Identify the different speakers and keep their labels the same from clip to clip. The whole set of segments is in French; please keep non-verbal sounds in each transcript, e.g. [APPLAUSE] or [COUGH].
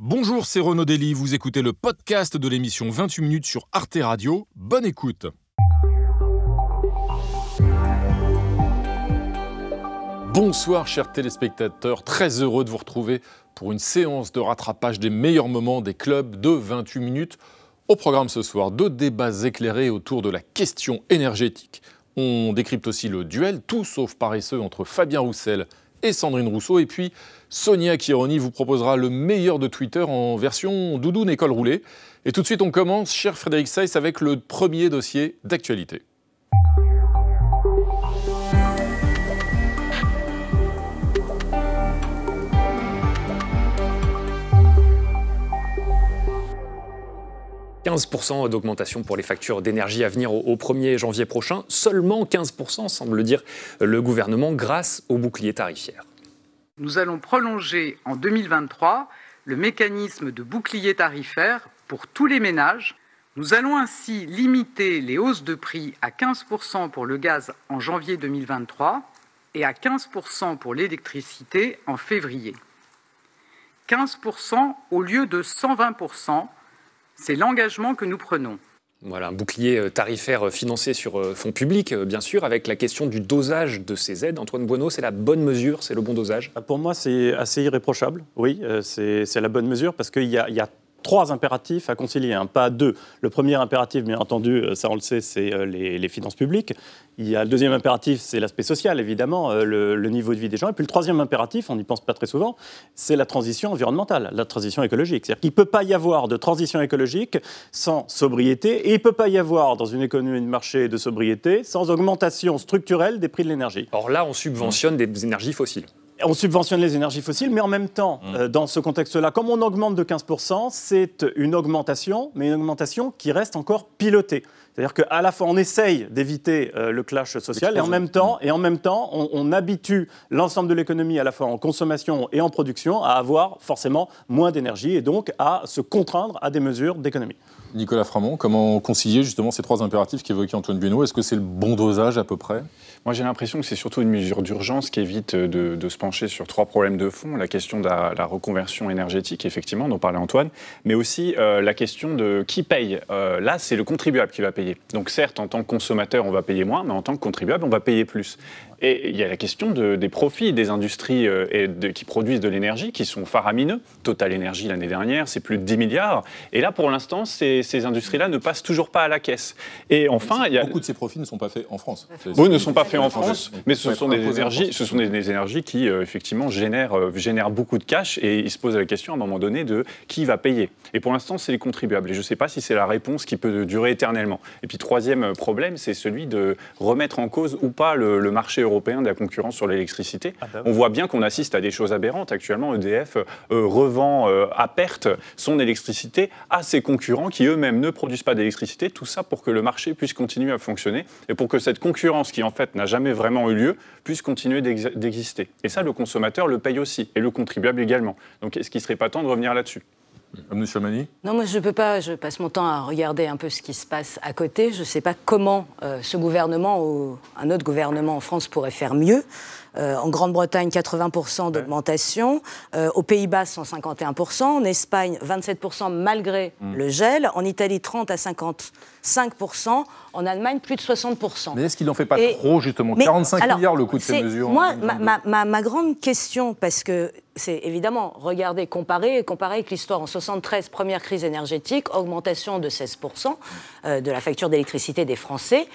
Speaker 1: Bonjour, c'est Renaud Dely, vous écoutez le podcast de l'émission 28 minutes sur Arte Radio. Bonne écoute. Bonsoir chers téléspectateurs, très heureux de vous retrouver pour une séance de rattrapage des meilleurs moments des clubs de 28 minutes. Au programme ce soir, deux débats éclairés autour de la question énergétique. On décrypte aussi le duel, tout sauf paresseux, entre Fabien Roussel et Sandrine Rousseau. Et puis Sonia Kironi vous proposera le meilleur de Twitter en version doudoune école roulée. Et tout de suite, on commence, cher Frédéric Seiss, avec le premier dossier d'actualité.
Speaker 2: 15% d'augmentation pour les factures d'énergie à venir au, 1er janvier prochain. Seulement 15%, semble dire le gouvernement, grâce au bouclier tarifaire.
Speaker 3: Nous allons prolonger en 2023 le mécanisme de bouclier tarifaire pour tous les ménages. Nous allons ainsi limiter les hausses de prix à 15% pour le gaz en janvier 2023 et à 15% pour l'électricité en février. 15% au lieu de 120% c'est l'engagement que nous prenons.
Speaker 2: Voilà, un bouclier euh, tarifaire euh, financé sur euh, fonds publics, bien sûr, avec la question du dosage de ces aides. Antoine Bueno, c'est la bonne mesure, c'est le bon dosage?
Speaker 4: Pour moi, c'est assez irréprochable, oui, c'est la bonne mesure, parce qu'il y, y a, trois impératifs à concilier, hein, pas deux. Le premier impératif, bien entendu, euh, ça on le sait, c'est euh, les, finances publiques. Il y a le deuxième impératif, c'est l'aspect social, évidemment, euh, le, niveau de vie des gens. Et puis le troisième impératif, on n'y pense pas très souvent, c'est la transition environnementale, la transition écologique. C'est-à-dire qu'il ne peut pas y avoir de transition écologique sans sobriété, et il ne peut pas y avoir dans une économie de marché de sobriété sans augmentation structurelle des prix de l'énergie.
Speaker 2: Or là, on subventionne des énergies fossiles
Speaker 4: on subventionne les énergies fossiles, mais en même temps, mmh. euh, dans ce contexte-là, comme on augmente de 15%, c'est une augmentation, mais une augmentation qui reste encore pilotée. C'est-à-dire qu'à la fois, on essaye d'éviter euh, le clash social et en même temps, et en même temps on, habitue l'ensemble de l'économie, à la fois en consommation et en production, à avoir forcément moins d'énergie et donc à se contraindre à des mesures d'économie.
Speaker 1: Nicolas Framont, comment concilier justement ces trois impératifs qu'évoquait Antoine Buneau? Est-ce que c'est le bon dosage à peu près?
Speaker 5: Moi j'ai l'impression que c'est surtout une mesure d'urgence qui évite de, se pencher sur trois problèmes de fond. La question de la, reconversion énergétique, effectivement, dont parlait Antoine, mais aussi euh, la question de qui paye. Euh, là, c'est le contribuable qui va payer. Donc certes, en tant que consommateur, on va payer moins, mais en tant que contribuable, on va payer plus. Et il y a la question des profits des industries euh, et qui produisent de l'énergie qui sont faramineux. Total Énergie l'année dernière, c'est plus de 10 milliards. Et là, pour l'instant, ces, industries-là ne passent toujours pas à la caisse. Et enfin, il y a...
Speaker 1: beaucoup de ces profits ne sont pas faits en France.
Speaker 5: Oui, ne sont pas faits en France, mais ce sont des énergies, ce sont des, énergies qui euh, effectivement génèrent, euh, génèrent beaucoup de cash. Et il se pose la question à un moment donné de qui va payer. Et pour l'instant, c'est les contribuables. Et je ne sais pas si c'est la réponse qui peut durer éternellement. Et puis troisième problème, c'est celui de remettre en cause ou pas le, le marché européen de la concurrence sur l'électricité. Ah bah On voit bien qu'on assiste à des choses aberrantes. Actuellement, EDF euh, revend euh, à perte son électricité à ses concurrents qui eux-mêmes ne produisent pas d'électricité. Tout ça pour que le marché puisse continuer à fonctionner et pour que cette concurrence qui en fait n'a jamais vraiment eu lieu puisse continuer d'exister. Et ça, le consommateur le paye aussi et le contribuable également. Donc est-ce qu'il ne serait pas temps de revenir là-dessus?
Speaker 1: Monsieur Mani
Speaker 6: Non, moi je ne peux pas, je passe mon temps à regarder un peu ce qui se passe à côté. Je ne sais pas comment euh, ce gouvernement ou un autre gouvernement en France pourrait faire mieux. Euh, en Grande-Bretagne, 80% d'augmentation. Euh, aux Pays-Bas, 151%. En Espagne, 27% malgré hmm. le gel. En Italie, 30 à 55%. En Allemagne, plus de 60%.
Speaker 1: Mais est-ce qu'il n'en fait pas trop, justement? 45 milliards le coût de ces mesures
Speaker 6: Moi, ma, grande question, parce que c'est évidemment regarder, comparer, comparer avec l'histoire. En 73, première crise énergétique, augmentation de 16% euh, de la facture d'électricité des Français.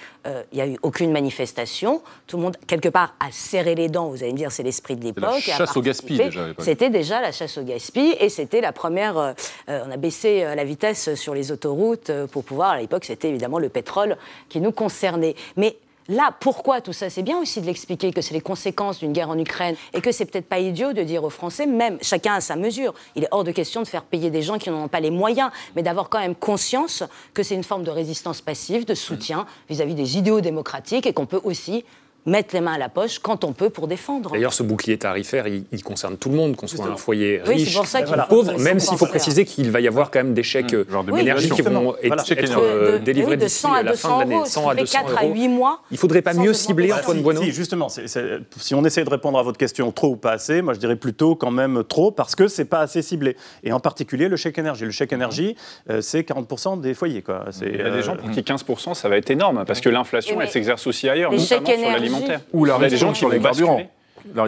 Speaker 6: Il n'y a eu aucune manifestation. Tout le monde, quelque part, a serré les vous allez me dire, c'est l'esprit de l'époque.
Speaker 1: La chasse au gaspillage déjà.
Speaker 6: C'était déjà la chasse au gaspillage et c'était la première. Euh, on a baissé euh, la vitesse sur les autoroutes euh, pour pouvoir. À l'époque, c'était évidemment le pétrole qui nous concernait. Mais Là, pourquoi tout ça? C'est bien aussi de l'expliquer que c'est les conséquences d'une guerre en Ukraine et que c'est peut-être pas idiot de dire aux Français, même chacun à sa mesure. Il est hors de question de faire payer des gens qui n'en ont pas les moyens, mais d'avoir quand même conscience que c'est une forme de résistance passive, de soutien vis-à-vis -vis des idéaux démocratiques et qu'on peut aussi mettre les mains à la poche quand on peut pour défendre.
Speaker 2: D'ailleurs, ce bouclier tarifaire, il, concerne tout le monde, qu'on soit un foyer
Speaker 6: oui,
Speaker 2: riche
Speaker 6: pour ça
Speaker 2: ou pauvre, même s'il faut préciser qu'il va y avoir quand même des chèques mmh. d'énergie qui vont être, euh, délivrés d'ici
Speaker 6: à
Speaker 2: la fin de l'année.
Speaker 6: 100 à 200 euros. à 8 mois.
Speaker 2: Il ne faudrait pas mieux cibler Antoine Bueno
Speaker 4: si, Justement, si on essaie de répondre à votre question trop ou pas assez, moi je dirais plutôt quand même trop parce que c'est pas assez ciblé. Et en particulier le chèque énergie. Le chèque énergie, euh, c'est 40% des foyers. Quoi.
Speaker 5: Il y a des gens pour qui 15%, ça va être énorme parce que l'inflation, elle s'exerce aussi ailleurs, notamment sur
Speaker 1: Ou la des gens sur les carburants.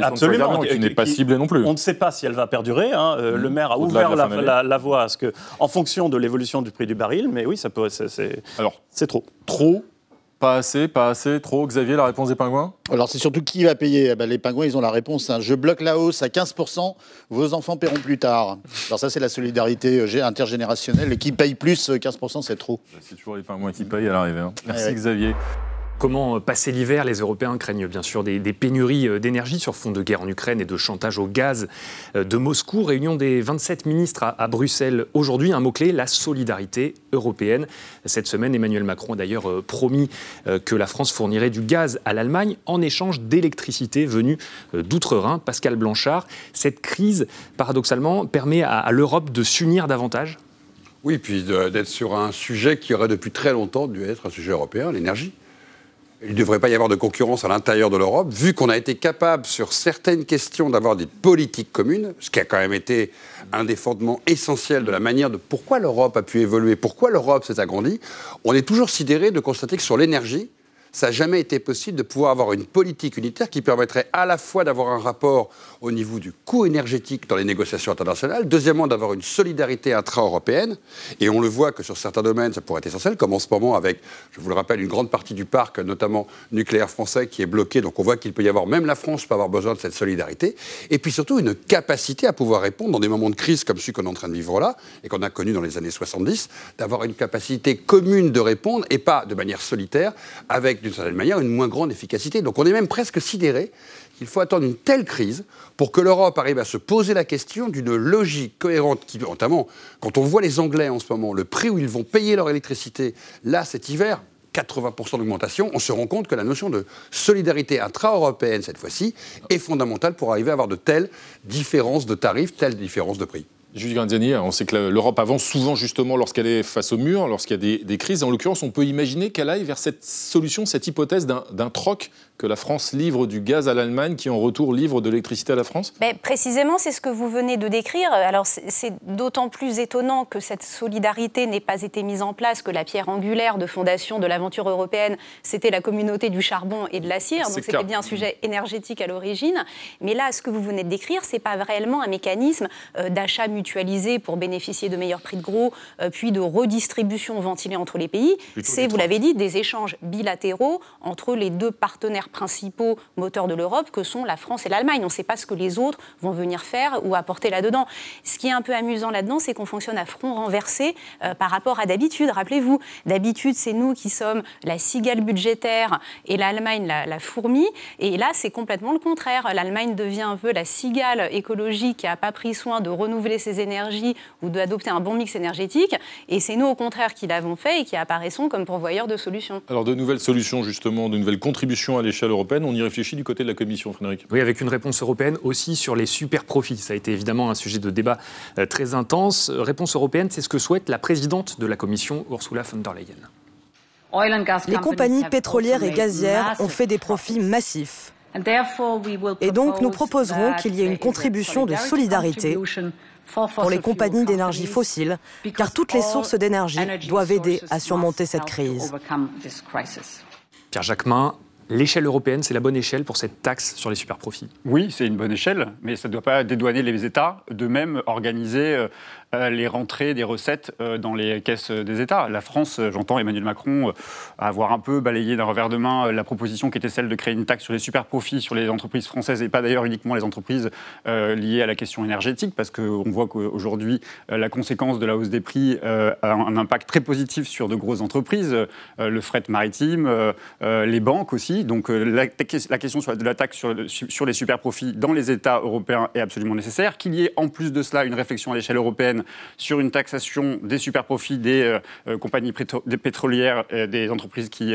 Speaker 1: Absolument, qui n'est pas ciblée non plus.
Speaker 4: On ne sait pas si elle va perdurer. Hein. Euh, le maire a ouvert la, voie à ce que, en fonction de l'évolution du prix du baril, mais oui, ça peut, c'est, Alors, c'est trop.
Speaker 1: Trop pas assez, pas assez, trop. Xavier, la réponse des pingouins?
Speaker 7: Alors c'est surtout qui va payer? Eh ben, Les pingouins, ils ont la réponse. Hein. Je bloque la hausse à 15%, vos enfants paieront plus tard. Alors ça, c'est la solidarité euh, intergénérationnelle. Et qui paye plus, 15%, euh, c'est trop.
Speaker 1: C'est toujours les pingouins qui payent à l'arrivée. Hein. Merci Xavier.
Speaker 2: Comment passer l'hiver Les Européens craignent bien sûr des, pénuries euh, d'énergie sur fond de guerre en Ukraine et de chantage au gaz euh, de Moscou. Réunion des 27 ministres à, Bruxelles aujourd'hui. Un mot-clé, la solidarité européenne. Cette semaine, Emmanuel Macron a d'ailleurs euh, promis que la France fournirait du gaz à l'Allemagne en échange d'électricité venue d'outre-Rhin. Pascal Blanchard, cette crise, paradoxalement, permet à l'Europe de s'unir davantage?
Speaker 8: Oui, puis d'être sur un sujet qui aurait depuis très longtemps dû être un sujet européen, l'énergie. Il ne devrait pas y avoir de concurrence à l'intérieur de l'Europe, vu qu'on a été capable sur certaines questions d'avoir des politiques communes, ce qui a quand même été un des fondements essentiels de la manière de pourquoi l'Europe a pu évoluer, pourquoi l'Europe s'est agrandie. On est toujours sidéré de constater que sur l'énergie, ça n'a jamais été possible de pouvoir avoir une politique unitaire qui permettrait à la fois d'avoir un rapport au niveau du coût énergétique dans les négociations internationales, deuxièmement d'avoir une solidarité intra-européenne, et on le voit que sur certains domaines ça pourrait être essentiel, comme en ce moment avec, je vous le rappelle, une grande partie du parc, notamment nucléaire français, qui est bloqué, donc on voit qu'il peut y avoir, même la France peut avoir besoin de cette solidarité, et puis surtout une capacité à pouvoir répondre dans des moments de crise comme celui qu'on est en train de vivre là, et qu'on a connu dans les années 70, d'avoir une capacité commune de répondre, et pas de manière solitaire, avec d'une certaine manière, une moins grande efficacité. Donc on est même presque sidéré qu'il faut attendre une telle crise pour que l'Europe arrive à se poser la question d'une logique cohérente, qui, notamment quand on voit les Anglais en ce moment, le prix où ils vont payer leur électricité, là cet hiver, 80% d'augmentation, on se rend compte que la notion de solidarité intra-européenne, cette fois-ci, est fondamentale pour arriver à avoir de telles différences de tarifs, telles différences de prix.
Speaker 1: Jules Grandiani, on sait que l'Europe avance souvent justement lorsqu'elle est face au mur, lorsqu'il y a des, crises. En l'occurrence, on peut imaginer qu'elle aille vers cette solution, cette hypothèse d'un troc que la France livre du gaz à l'Allemagne qui en retour livre de l'électricité à la France?
Speaker 9: Ben, Précisément, c'est ce que vous venez de décrire. Alors c'est d'autant plus étonnant que cette solidarité n'ait pas été mise en place, que la pierre angulaire de fondation de l'aventure européenne, c'était la communauté du charbon et de la cire. Donc c'était bien un sujet énergétique à l'origine. Mais là, ce que vous venez de décrire, c'est pas réellement un mécanisme euh, d'achat mutualisé pour bénéficier de meilleurs prix de gros, euh, puis de redistribution ventilée entre les pays. C'est, vous l'avez dit, des échanges bilatéraux entre les deux partenaires principaux moteurs de l'Europe que sont la France et l'Allemagne. On ne sait pas ce que les autres vont venir faire ou apporter là-dedans. Ce qui est un peu amusant là-dedans, c'est qu'on fonctionne à front renversé euh, par rapport à d'habitude. Rappelez-vous, d'habitude, c'est nous qui sommes la cigale budgétaire et l'Allemagne la, fourmi. Et là, c'est complètement le contraire. L'Allemagne devient un peu la cigale écologique qui n'a pas pris soin de renouveler ses énergies ou d'adopter un bon mix énergétique. Et c'est nous, au contraire, qui l'avons fait et qui apparaissons comme pourvoyeurs de solutions.
Speaker 1: Alors, de nouvelles solutions, justement, de nouvelles contributions à l'échelle européenne. On y réfléchit du côté de la Commission, Frédéric.
Speaker 2: Oui, avec une réponse européenne aussi sur les super profits. Ça a été évidemment un sujet de débat euh, très intense. Réponse européenne, c'est ce que souhaite la présidente de la Commission, Ursula von der Leyen.
Speaker 10: Les compagnies pétrolières et gazières ont fait des profits massifs. Et donc nous proposerons qu'il y ait une contribution de solidarité pour les compagnies d'énergie fossile, car toutes les sources d'énergie doivent aider à surmonter cette crise.
Speaker 2: Pierre Jacquemin, L'échelle européenne, c'est la bonne échelle pour cette taxe sur les superprofits.
Speaker 5: Oui, c'est une bonne échelle, mais ça ne doit pas dédouaner les États de même organiser euh, les rentrées des recettes euh, dans les caisses des États. La France, euh, j'entends Emmanuel Macron avoir un peu balayé d'un revers de main la proposition qui était celle de créer une taxe sur les super profits sur les entreprises françaises et pas d'ailleurs uniquement les entreprises liées à la question énergétique, parce qu'on voit qu'aujourd'hui, la conséquence de la hausse des prix a un impact très positif sur de grosses entreprises, le fret maritime, les banques aussi. Donc la, question de la taxe sur les super profits dans les États européens est absolument nécessaire. Qu'il y ait en plus de cela une réflexion à l'échelle européenne
Speaker 11: sur une taxation des superprofits des compagnies pétrolières, des entreprises qui,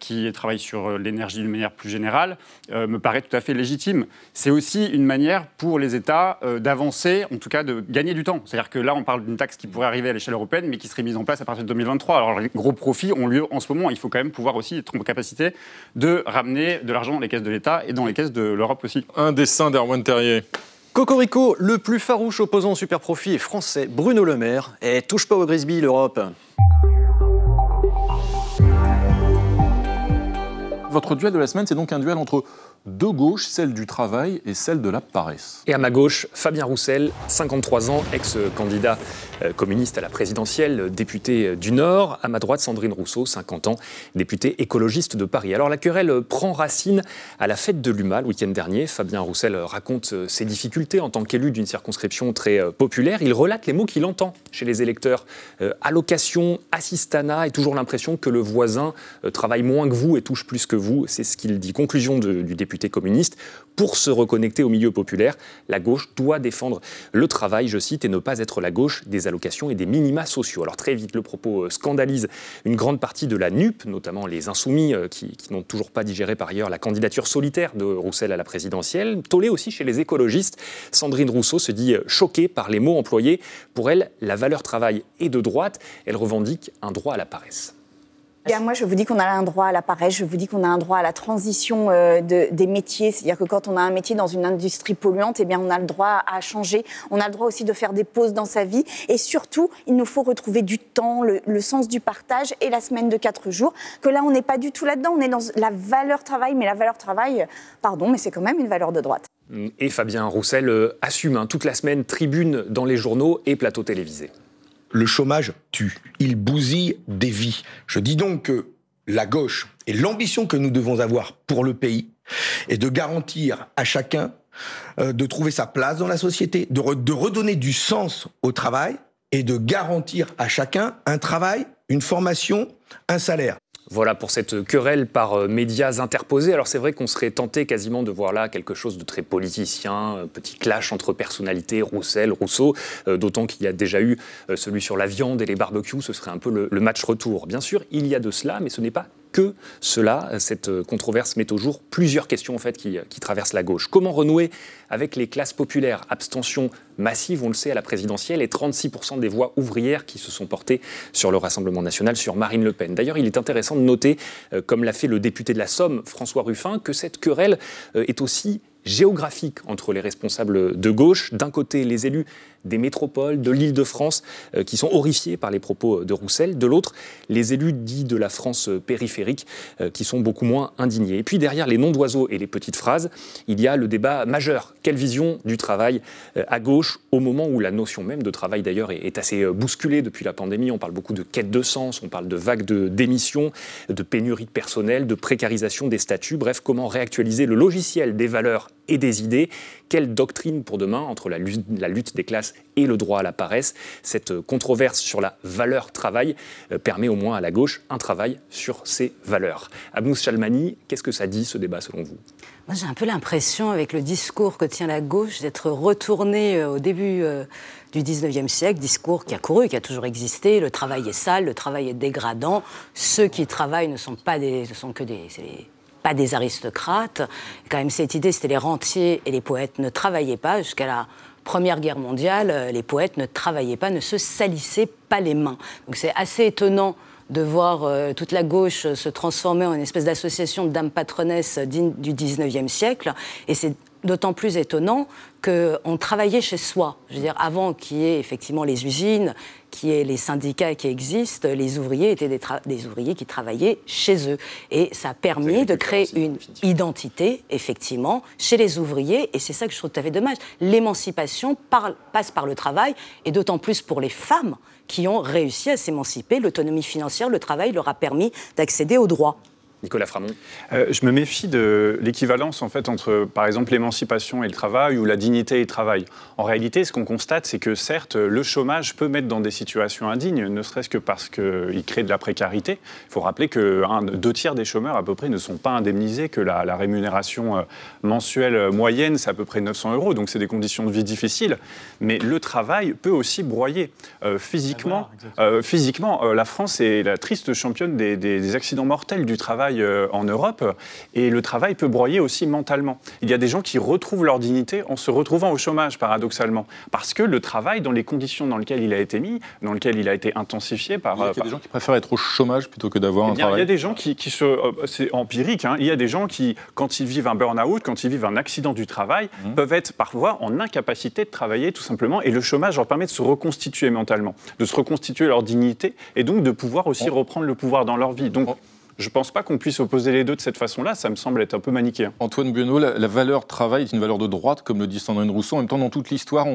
Speaker 11: qui travaillent sur l'énergie d'une manière plus générale, me paraît tout à fait légitime. C'est aussi une manière pour les États d'avancer, en tout cas de gagner du temps. C'est-à-dire que là, on parle d'une taxe qui pourrait arriver à l'échelle européenne, mais qui serait mise en place à partir de 2023. Alors, les gros profits ont lieu en ce moment. Il faut quand même pouvoir aussi être en capacité de ramener de l'argent dans les caisses de l'État et dans les caisses de l'Europe aussi.
Speaker 1: Un dessin d'Erwan Terrier.
Speaker 12: Cocorico, le plus farouche opposant au super profit est français, Bruno Le Maire. Et touche pas au Grisby, l'Europe.
Speaker 1: Votre duel de la semaine, c'est donc un duel entre de gauche, celle du travail et celle de la paresse.
Speaker 2: Et à ma gauche, Fabien Roussel, 53 ans, ex-candidat euh, communiste à la présidentielle, député du Nord. À ma droite, Sandrine Rousseau, 50 ans, députée écologiste de Paris. Alors la querelle prend racine à la fête de l'UMA le week-end dernier. Fabien Roussel raconte euh, ses difficultés en tant qu'élu d'une circonscription très euh, populaire. Il relate les mots qu'il entend chez les électeurs. allocation, assistana, et toujours l'impression que le voisin travaille moins que vous et touche plus que vous. C'est ce qu'il dit. Conclusion du député communiste. Pour se reconnecter au milieu populaire, la gauche doit défendre le travail, je cite, et ne pas être la gauche des allocations et des minima sociaux. Alors très vite, le propos euh, scandalise une grande partie de la NUP, notamment les insoumis euh, qui, n'ont toujours pas digéré par ailleurs la candidature solitaire de Roussel à la présidentielle. Tollé aussi chez les écologistes. Sandrine Rousseau se dit euh, choquée par les mots employés. Pour elle, la valeur travail est de droite. Elle revendique un droit à la paresse
Speaker 13: moi, je vous dis qu'on a un droit à la je vous dis qu'on a un droit à la transition euh, des métiers. C'est-à-dire que quand on a un métier dans une industrie polluante, eh bien, on a le droit à changer. On a le droit aussi de faire des pauses dans sa vie. Et surtout, il nous faut retrouver du temps, le, sens du partage et la semaine de quatre jours. Que là, on n'est pas du tout là-dedans. On est dans la valeur travail, mais la valeur travail, pardon, mais c'est quand même une valeur de droite.
Speaker 2: Et Fabien Roussel euh, assume hein, toute la semaine tribune dans les journaux et plateaux télévisés
Speaker 14: le chômage tue, il bousille des vies. Je dis donc que la gauche et l'ambition que nous devons avoir pour le pays est de garantir à chacun euh, de trouver sa place dans la société, de, de redonner du sens au travail et de garantir à chacun un travail, une formation, un salaire.
Speaker 2: Voilà pour cette querelle par euh, médias interposés. Alors c'est vrai qu'on serait tenté quasiment de voir là quelque chose de très politicien, petit clash entre personnalités, Roussel, Rousseau, euh, d'autant qu'il y a déjà eu euh, celui sur la viande et les barbecues, ce serait un peu le, le match retour. Bien sûr, il y a de cela, mais ce n'est pas que cela. Cette controverse met au jour plusieurs questions en fait qui, traversent la gauche. Comment renouer avec les classes populaires? Abstention massive, on le sait, à la présidentielle et 36% des voix ouvrières qui se sont portées sur le Rassemblement national, sur Marine Le Pen. D'ailleurs, il est intéressant de noter, euh, comme l'a fait le député de la Somme, François Ruffin, que cette querelle euh, est aussi géographique entre les responsables de gauche. D'un côté, les élus des métropoles, de l'île de France, euh, qui sont horrifiés par les propos de Roussel. De l'autre, les élus dits de la France périphérique, euh, qui sont beaucoup moins indignés. Et puis derrière les noms d'oiseaux et les petites phrases, il y a le débat majeur. Quelle vision du travail euh, à gauche, au moment où la notion même de travail d'ailleurs est, assez bousculée depuis la pandémie? On parle beaucoup de quête de sens, on parle de vagues de démissions, de pénurie de personnel, de précarisation des statuts. Bref, comment réactualiser le logiciel des valeurs et des idées. Quelle doctrine pour demain entre la lutte, des classes et le droit à la paresse? Cette controverse sur la valeur travail euh, permet au moins à la gauche un travail sur ces valeurs. Abnous Chalmani, qu'est-ce que ça dit ce débat selon vous?
Speaker 6: Moi j'ai un peu l'impression avec le discours que tient la gauche d'être retourné euh, au début euh, du 19e siècle, discours qui a couru, qui a toujours existé. Le travail est sale, le travail est dégradant. Ceux qui travaillent ne sont pas des, ne sont que des, pas des aristocrates. Quand même, cette idée, c'était les rentiers et les poètes ne travaillaient pas jusqu'à la Première Guerre mondiale. Euh, les poètes ne travaillaient pas, ne se salissaient pas les mains. Donc c'est assez étonnant de voir euh, toute la gauche se transformer en une espèce d'association de dames patronesses du 19e siècle. Et c'est d'autant plus étonnant qu'on travaillait chez soi. Je veux dire, avant qu'il y ait effectivement les usines, qu'il y ait les syndicats qui existent, les ouvriers étaient des, ouvriers qui travaillaient chez eux. Et ça a permis de créer une identité, effectivement, chez les ouvriers. Et c'est ça que je trouve tout à fait dommage. L'émancipation passe par le travail, et d'autant plus pour les femmes qui ont réussi à s'émanciper. L'autonomie financière, le travail leur a permis d'accéder aux droits.
Speaker 2: Nicolas Framont
Speaker 5: euh, Je me méfie de l'équivalence en fait entre, par exemple, l'émancipation et le travail ou la dignité et le travail. En réalité, ce qu'on constate, c'est que certes, le chômage peut mettre dans des situations indignes, ne serait-ce que parce qu'il crée de la précarité. Il faut rappeler que deux tiers des chômeurs à peu près ne sont pas indemnisés, que la, rémunération euh, mensuelle moyenne, c'est à peu près 900 euros, donc c'est des conditions de vie difficiles. Mais le travail peut aussi broyer euh, physiquement. physiquement, la France est la triste championne des, des accidents mortels du travail euh, en Europe et le travail peut broyer aussi mentalement. Il y a des gens qui retrouvent leur dignité en se retrouvant au chômage, paradoxalement, parce que le travail, dans les conditions dans lesquelles il a été mis, dans lesquelles il a été intensifié par...
Speaker 1: Il y a, des gens qui préfèrent être au chômage plutôt que d'avoir
Speaker 5: eh
Speaker 1: un travail.
Speaker 5: Il y a des gens qui, se... Euh, c'est empirique, hein, il y a des gens qui, quand ils vivent un burn-out, quand ils vivent un accident du travail, mmh. peuvent être parfois en incapacité de travailler tout simplement et le chômage leur permet de se reconstituer mentalement, de se reconstituer leur dignité et donc de pouvoir aussi reprendre le pouvoir dans leur vie. Donc, je ne pense pas qu'on puisse opposer les deux de cette façon-là. Ça me semble être un peu manichéen.
Speaker 1: Antoine Bueno, la, valeur travail est une valeur de droite, comme le dit Sandrine Rousseau. En même temps, dans toute l'histoire,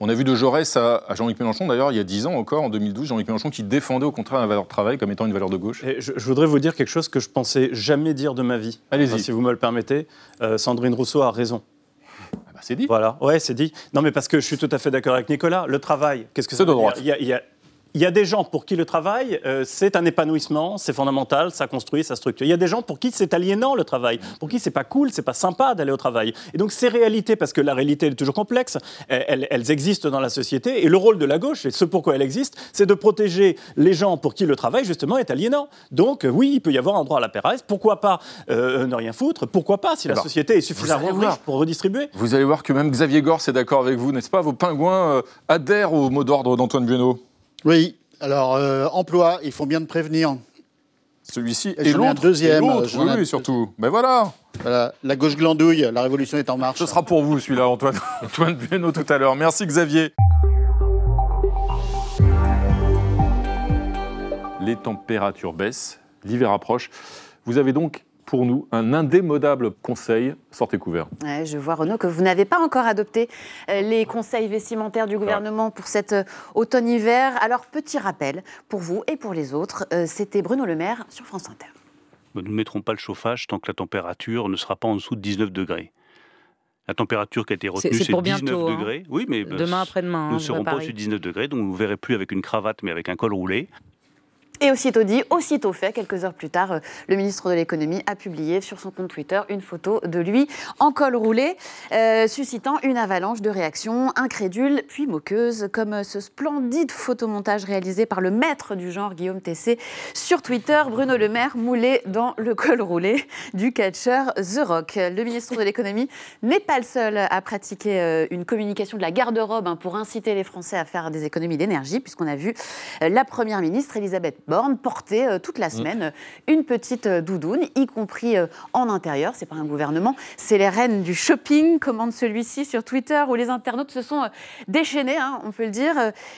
Speaker 1: on, a vu de Jaurès à, Jean-Luc Mélenchon, d'ailleurs, il y a 10 ans encore, en 2012, Jean-Luc Mélenchon qui défendait au contraire la valeur travail comme étant une valeur de gauche.
Speaker 4: je, voudrais vous dire quelque chose que je pensais jamais dire de ma vie.
Speaker 1: Allez-y.
Speaker 4: si vous me le permettez. Euh, Sandrine Rousseau a raison.
Speaker 1: Ah bah, c'est dit.
Speaker 4: Voilà, ouais, c'est dit. Non, mais parce que je suis tout à fait d'accord avec Nicolas. Le travail, qu'est-ce que
Speaker 1: c'est de droite.
Speaker 4: il y a il y a des gens pour qui le travail, euh, c'est un épanouissement, c'est fondamental, ça construit, ça structure. Il y a des gens pour qui c'est aliénant le travail, pour qui c'est pas cool, c'est pas sympa d'aller au travail. Et donc ces réalités, parce que la réalité est toujours complexe, elles, existent dans la société. Et le rôle de la gauche, et ce pourquoi elle existe, c'est de protéger les gens pour qui le travail justement est aliénant. Donc oui, il peut y avoir un droit à la paresse. Pourquoi pas euh, ne rien foutre? Pourquoi pas si la société est suffisamment riche pour redistribuer?
Speaker 1: Vous allez voir que même Xavier Gors est d'accord avec vous, n'est-ce pas? Vos pingouins euh, adhèrent au mot d'ordre d'Antoine Bueno.
Speaker 7: Oui, alors, euh, emploi, il faut bien de prévenir.
Speaker 1: Celui-ci et l'autre.
Speaker 7: deuxième.
Speaker 1: oui, surtout. Mais voilà.
Speaker 7: voilà. La gauche glandouille, la révolution est en marche.
Speaker 1: Ce sera pour vous, celui-là, Antoine. [LAUGHS] Antoine Bueno, tout à l'heure. Merci, Xavier. Les températures baissent, l'hiver approche. Vous avez donc pour nous un indémodable conseil. Sortez couvert.
Speaker 15: je vois, Renaud, que vous n'avez pas encore adopté euh, les conseils vestimentaires du gouvernement pour cet euh, automne-hiver. Alors, petit rappel pour vous et pour les autres, euh, c'était Bruno Le Maire sur France Inter.
Speaker 16: Nous ne mettrons pas le chauffage tant que la température ne sera pas en dessous de 19 degrés. La température qui a été retenue, c'est 19 hein. degrés.
Speaker 15: Oui, mais demain après-demain.
Speaker 16: Nous ne hein, serons pas au-dessus de 19 degrés, donc vous ne verrez plus avec une cravate, mais avec un col roulé.
Speaker 15: Et aussitôt dit, aussitôt fait, quelques heures plus tard, euh, le ministre de l'économie a publié sur son compte Twitter une photo de lui en col roulé, euh, suscitant une avalanche de réactions incrédules puis moqueuses, comme ce splendide photomontage réalisé par le maître du genre Guillaume Tessé sur Twitter, Bruno Le Maire moulé dans le col roulé du catcheur The Rock. Le ministre de l'économie n'est pas le seul à pratiquer euh, une communication de la garde-robe hein, pour inciter les Français à faire des économies d'énergie, puisqu'on a vu la première ministre Elisabeth Borne porter euh, toute la mm. semaine euh, une petite euh, doudoune, y compris en intérieur. C'est pas un gouvernement, c'est les reines du shopping, commande celui-ci sur Twitter, où les internautes se sont déchaînés, hein, on peut le dire,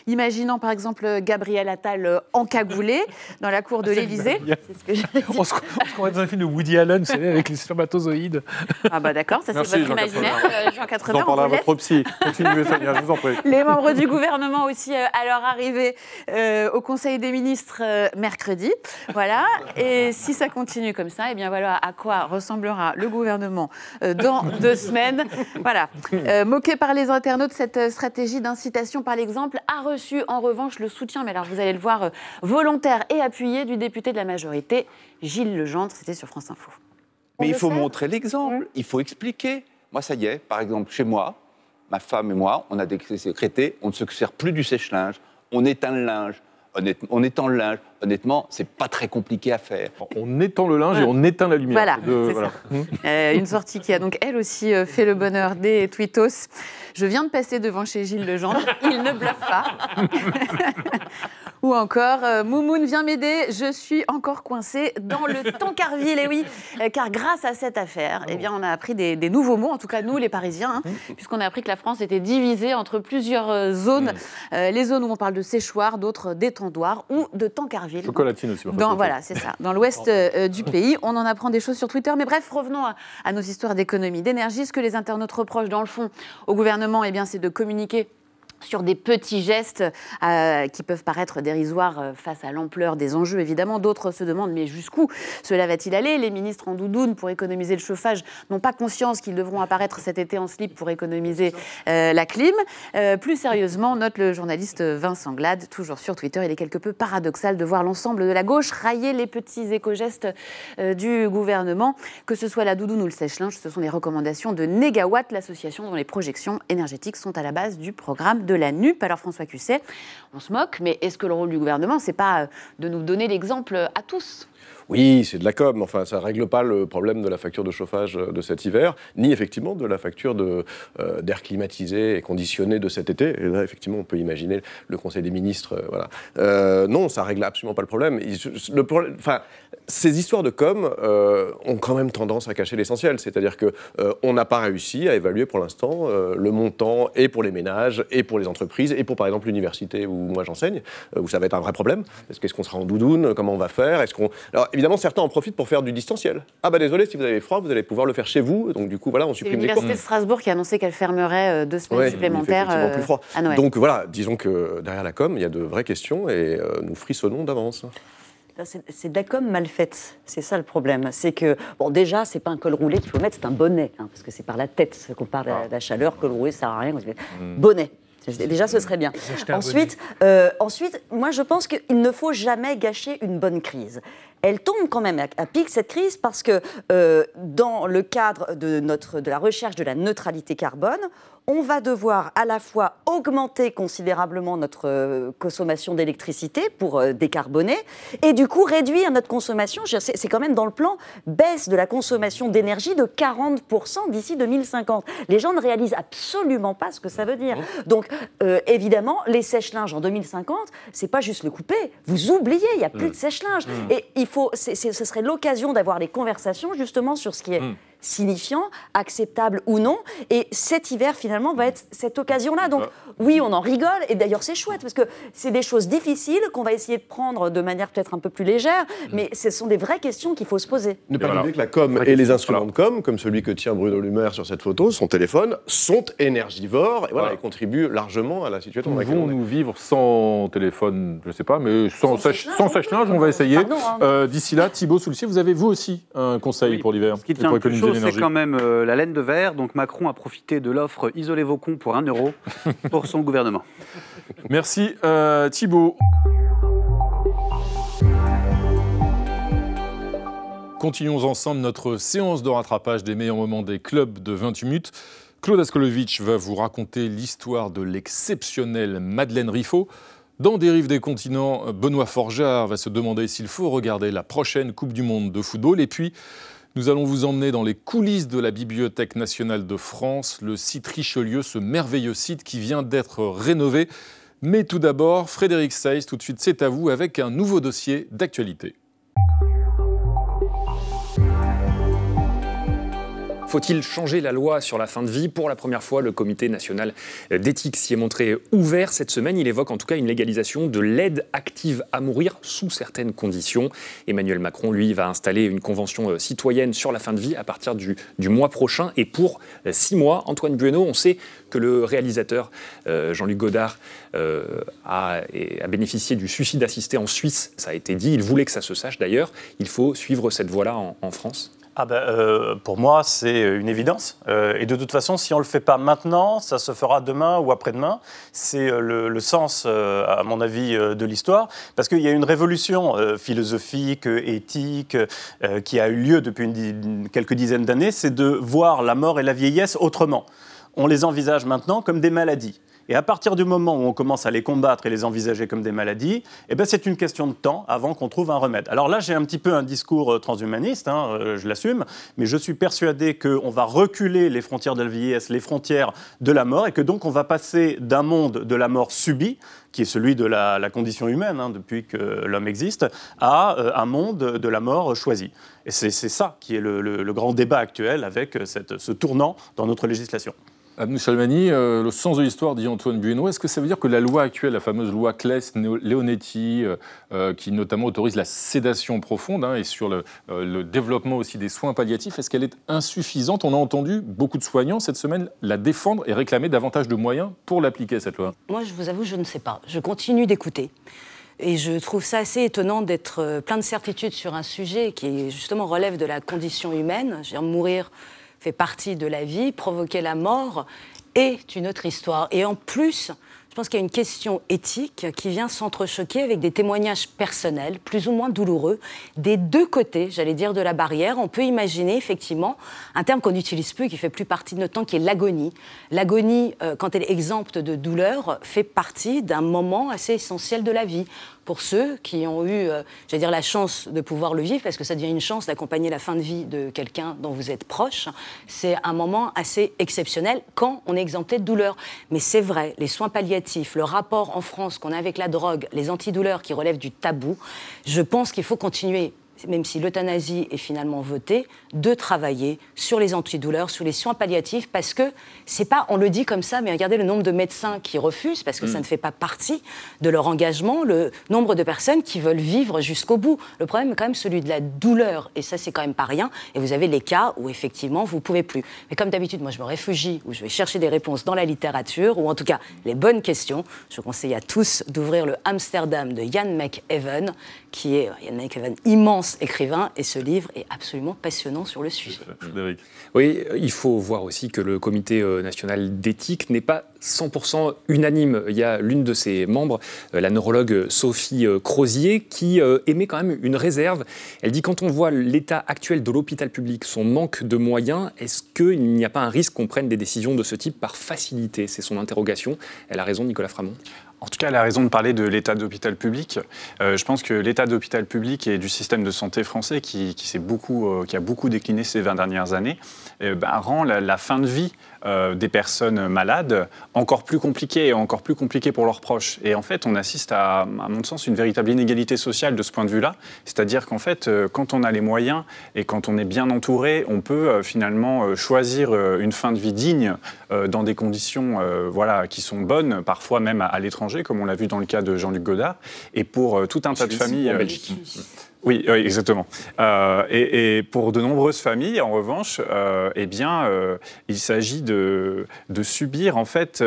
Speaker 15: imaginant par exemple Gabriel Attal encagoulé [LAUGHS] dans la cour de l'Élysée. [LAUGHS]
Speaker 12: On se croirait dans un film de Woody Allen, c'est avec les spermatozoïdes.
Speaker 15: Ah bah d'accord, ça c'est votre imaginaire, Jean 80.
Speaker 1: J'en à votre psy. Continuez, je vous en prie. [LAUGHS]
Speaker 15: Les membres du gouvernement aussi, à leur arrivée au Conseil des ministres, euh, mercredi. Voilà. Et si ça continue comme ça, et eh bien voilà à quoi ressemblera le gouvernement euh, dans [LAUGHS] deux semaines. Voilà. Euh, moqué par les internautes, cette stratégie d'incitation par l'exemple a reçu en revanche le soutien, mais alors vous allez le voir, volontaire et appuyé du député de la majorité, Gilles Legendre. C'était sur France Info.
Speaker 17: Mais il faut montrer l'exemple, il faut expliquer. Moi, ça y est, par exemple, chez moi, ma femme et moi, on a décrété, on ne se sert plus du sèche-linge, on éteint le linge, honnêtement, on étend le linge. Honnêtement, c'est pas très compliqué à faire.
Speaker 1: On étend le linge et on éteint la lumière.
Speaker 15: Voilà. Euh, une sortie qui a donc elle aussi euh, fait le bonheur des tweetos. Je viens de passer devant chez Gilles Legendre. Il ne bluffe pas. Ou encore, euh, Moumoun vient m'aider, je suis encore coincé dans le [LAUGHS] Tancarville. Et oui, car grâce à cette affaire, eh bien, on a appris des, nouveaux mots, en tout cas nous les Parisiens, hein, mmh. puisqu'on a appris que la France était divisée entre plusieurs zones. Mmh. les zones où on parle de séchoir, d'autres d'étendoir ou de Tancarville.
Speaker 1: Chocolatine aussi.
Speaker 15: Dans, voilà, c'est ça. Dans l'ouest euh, du pays, on en apprend des choses sur Twitter. Mais bref, revenons à, nos histoires d'économie, d'énergie. Ce que les internautes reprochent, dans le fond, au gouvernement, eh bien, c'est de communiquer
Speaker 6: sur des petits gestes euh, qui peuvent paraître dérisoires euh, face à l'ampleur des enjeux, évidemment. D'autres se demandent, mais jusqu'où cela va-t-il aller? Les ministres en doudoune pour économiser le chauffage n'ont pas conscience qu'ils devront apparaître cet été en slip pour économiser euh, la clim. plus sérieusement, note le journaliste Vincent Glade, toujours sur Twitter, il est quelque peu paradoxal de voir l'ensemble de la gauche railler les petits éco-gestes du gouvernement, que ce soit la doudoune ou le sèche-linge, ce sont les recommandations de Negawatt, l'association dont les projections énergétiques sont à la base du programme de la NUP. Alors François Cusset, on se moque, mais est-ce que le rôle du gouvernement, c'est pas euh, de nous donner l'exemple à tous?
Speaker 18: Oui, c'est de la com. Enfin, ça ne règle pas le problème de la facture de chauffage euh, de cet hiver, ni effectivement de la facture euh, d'air climatisé et conditionné de cet été. Et là, effectivement, on peut imaginer le Conseil des ministres. Euh, voilà. non, ça règle absolument pas le problème. Enfin, ces histoires de com ont quand même tendance à cacher l'essentiel. C'est-à-dire qu'on n'a pas réussi à évaluer pour l'instant le montant et pour les ménages et pour les entreprises et pour, par exemple, l'université où moi j'enseigne, où ça va être un vrai problème. Est-ce qu'on sera en doudoune? Comment on va faire? Est-ce qu'on évidemment, certains en profitent pour faire du distanciel. Ah bah désolé, si vous avez froid, vous allez pouvoir le faire chez vous. Donc du coup, voilà, on supprime les cours.
Speaker 6: L'université de Strasbourg qui a annoncé qu'elle fermerait euh, deux semaines supplémentaires
Speaker 18: euh, plus froid. Donc voilà, disons que derrière la com, il y a de vraies questions et euh, nous frissonnons d'avance.
Speaker 19: C'est de la com mal faite, c'est ça le problème. C'est que, bon, déjà, c'est pas un col roulé qu'il faut mettre, c'est un bonnet, hein, parce que c'est par la tête qu'on parle de la, la chaleur, col roulé, ça sert à rien. Hmm. Bonnet. Déjà, ce serait bien. Ensuite, euh, ensuite, moi, je pense qu'il ne faut jamais gâcher une bonne crise. Elle tombe quand même à, pic, cette crise, parce que euh, dans le cadre de, notre, de la recherche de la neutralité carbone, on va devoir à la fois augmenter considérablement notre euh, consommation d'électricité pour euh, décarboner et du coup réduire notre consommation. C'est quand même dans le plan baisse de la consommation d'énergie de 40% d'ici 2050. Les gens ne réalisent absolument pas ce que ça veut dire. Donc euh, évidemment, les sèche-linges en 2050, c'est pas juste le couper. Vous oubliez, il n'y a plus mmh. de sèche-linge. Mmh. Et il faut, ce serait l'occasion d'avoir des conversations justement sur ce qui est mmh signifiant, acceptable ou non. Et cet hiver, finalement, va être cette occasion-là. Donc, oui, on en rigole. Et d'ailleurs, c'est chouette parce que c'est des choses difficiles qu'on va essayer de prendre de manière peut-être un peu plus légère. Mm. Mais ce sont des vraies questions qu'il faut se poser.
Speaker 18: Ne pas oublier que la com et les instruments de com, comme celui que tient Bruno Maire sur cette photo, son téléphone, sont énergivores et voilà, ils contribuent largement à la situation.
Speaker 1: Pouvons-nous vivre sans téléphone? Je ne sais pas, mais sans, sèche-linge, on va essayer. Hein. Euh, d'ici là, Thibault Soulcier, vous avez vous aussi un conseil pour l'hiver
Speaker 12: c'est quand même euh, la laine de verre. Donc Macron a profité de l'offre Isolez vos cons pour 1 euro [LAUGHS] pour son gouvernement.
Speaker 1: Merci euh, Thibault. Continuons ensemble notre séance de rattrapage des meilleurs moments des clubs de 28 minutes. Claude Askolovitch va vous raconter l'histoire de l'exceptionnelle Madeleine Riffaut. Dans Dérive des continents, Benoît Forgeard va se demander s'il faut regarder la prochaine Coupe du Monde de football. Et puis, nous allons vous emmener dans les coulisses de la Bibliothèque nationale de France, le site Richelieu, ce merveilleux site qui vient d'être rénové. Mais tout d'abord, Frédéric Seiss, tout de suite c'est à vous avec un nouveau dossier d'actualité.
Speaker 2: Faut-il changer la loi sur la fin de vie? Pour la première fois, le Comité national d'éthique s'y est montré ouvert cette semaine. Il évoque en tout cas une légalisation de l'aide active à mourir sous certaines conditions. Emmanuel Macron, lui, va installer une convention euh, citoyenne sur la fin de vie à partir du, mois prochain et pour euh, six mois. Antoine Bueno, on sait que le réalisateur euh, Jean-Luc Godard a, bénéficié du suicide assisté en Suisse. Ça a été dit. Il voulait que ça se sache d'ailleurs. Il faut suivre cette voie-là en France
Speaker 4: ah ben, euh, Pour moi, c'est une évidence. Euh, et de toute façon, si on ne le fait pas maintenant, ça se fera demain ou après-demain. C'est euh, le, sens, à mon avis, de l'histoire. Parce qu'il y a une révolution philosophique, éthique, qui a eu lieu depuis quelques dizaines d'années, c'est de voir la mort et la vieillesse autrement. On les envisage maintenant comme des maladies. Et à partir du moment où on commence à les combattre et les envisager comme des maladies, eh ben c'est une question de temps avant qu'on trouve un remède. Alors là, j'ai un petit peu un discours euh, transhumaniste, hein, euh, je l'assume, mais je suis persuadé qu'on va reculer les frontières de la vieillesse, les frontières de la mort, et que donc on va passer d'un monde de la mort subie, qui est celui de la, condition humaine hein, depuis que l'homme existe, à euh, un monde de la mort choisie. Et c'est ça qui est le, grand débat actuel avec ce tournant dans notre législation.
Speaker 1: Abnou Chalmani, euh, le sens de l'histoire, dit Antoine Bueno, est-ce que ça veut dire que la loi actuelle, la fameuse loi Claes-Leonetti, euh, euh, qui notamment autorise la sédation profonde hein, et sur le, le, développement aussi des soins palliatifs, est-ce qu'elle est insuffisante? On a entendu beaucoup de soignants cette semaine la défendre et réclamer davantage de moyens pour l'appliquer, cette loi.
Speaker 6: Moi, je vous avoue, je ne sais pas. Je continue d'écouter. Et je trouve ça assez étonnant d'être plein de certitudes sur un sujet qui justement relève de la condition humaine. Je veux dire, mourir fait partie de la vie, provoquer la mort est une autre histoire. Et en plus, je pense qu'il y a une question éthique qui vient s'entrechoquer avec des témoignages personnels, plus ou moins douloureux, des deux côtés, j'allais dire, de la barrière. On peut imaginer effectivement un terme qu'on n'utilise plus, qui fait plus partie de notre temps, qui est l'agonie. L'agonie, euh, quand elle est exempte de douleur, fait partie d'un moment assez essentiel de la vie pour ceux qui ont eu, euh, dire, la chance de pouvoir le vivre, parce que ça devient une chance d'accompagner la fin de vie de quelqu'un dont vous êtes proche. C'est un moment assez exceptionnel quand on est exempté de douleur. Mais c'est vrai, les soins palliatifs, le rapport en France qu'on a avec la drogue, les antidouleurs qui relèvent du tabou, je pense qu'il faut continuer même si l'euthanasie est finalement votée, de travailler sur les antidouleurs, sur les soins palliatifs, parce que c'est pas, on le dit comme ça, mais regardez le nombre de médecins qui refusent, parce que ça mm. ne fait pas partie de leur engagement, le nombre de personnes qui veulent vivre jusqu'au bout. Le problème est quand même celui de la douleur, et ça c'est quand même pas rien. Et vous avez les cas où effectivement vous pouvez plus. Mais comme d'habitude, moi je me réfugie, ou je vais chercher des réponses dans la littérature, ou en tout cas les bonnes questions. Je conseille à tous d'ouvrir le Amsterdam de Jan McEwen, qui est Jan McEwen immense écrivain, et ce livre est absolument passionnant sur le sujet.
Speaker 2: Oui, il faut voir aussi que le Comité euh, national d'éthique n'est pas 100% unanime. Il y a l'une de ses membres, euh, la neurologue Sophie euh, Crozier, qui émet quand même une réserve. Elle dit quand on voit l'état actuel de l'hôpital public, son manque de moyens, est-ce qu'il n'y a pas un risque qu'on prenne des décisions de ce type par facilité? C'est son interrogation. Elle a raison, Nicolas Framont.
Speaker 5: En tout cas, elle a raison de parler de l'état d'hôpital public. Euh, je pense que l'état d'hôpital public et du système de santé français, qui, euh, a beaucoup décliné ces 20 dernières années, euh, bah, rend la, fin de vie des personnes malades encore plus compliquée et encore plus compliquée pour leurs proches. Et en fait, on assiste à, à mon sens, une véritable inégalité sociale de ce point de vue-là. C'est-à-dire qu'en fait, quand on a les moyens et quand on est bien entouré, on peut finalement choisir une fin de vie digne dans des conditions voilà, qui sont bonnes, parfois même à l'étranger comme on l'a vu dans le cas de Jean-Luc Godard, et pour euh, tout un tas de familles. En euh, Belgique. Oui, exactement. Euh, et, pour de nombreuses familles, en revanche, eh bien, il s'agit de, subir en fait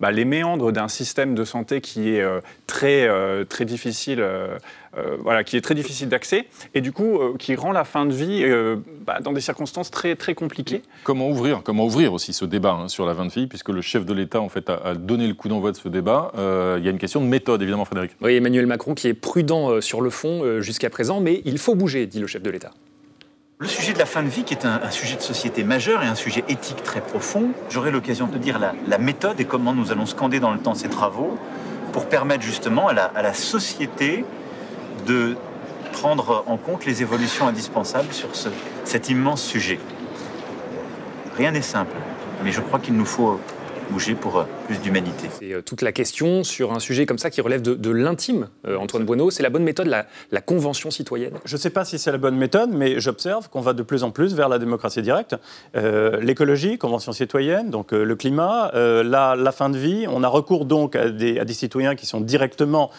Speaker 5: bah, les méandres d'un système de santé qui est très très difficile euh, voilà, qui est très difficile d'accès et du coup euh, qui rend la fin de vie euh, bah, dans des circonstances très, très compliquées.
Speaker 1: Comment ouvrir, comment ouvrir aussi ce débat hein, sur la fin de vie, puisque le chef de l'État en fait, a, donné le coup d'envoi de ce débat Il y a une question de méthode, évidemment, Frédéric.
Speaker 2: Oui, Emmanuel Macron qui est prudent sur le fond jusqu'à présent, mais il faut bouger, dit le chef de l'État.
Speaker 20: Le sujet de la fin de vie, qui est un, sujet de société majeur et un sujet éthique très profond, j'aurai l'occasion de dire la, méthode et comment nous allons scander dans le temps ces travaux pour permettre justement à la, à la société de prendre en compte les évolutions indispensables sur cet immense sujet. Rien n'est simple, mais je crois qu'il nous faut bouger pour euh, plus d'humanité.
Speaker 2: C'est euh, toute la question sur un sujet comme ça qui relève de, l'intime, euh, Antoine Bueno. C'est la bonne méthode, la, convention citoyenne?
Speaker 4: Je ne sais pas si c'est la bonne méthode, mais j'observe qu'on va de plus en plus vers la démocratie directe. L'écologie, convention citoyenne, donc le climat, la, la, fin de vie. On a recours donc à des, à des citoyens qui sont directement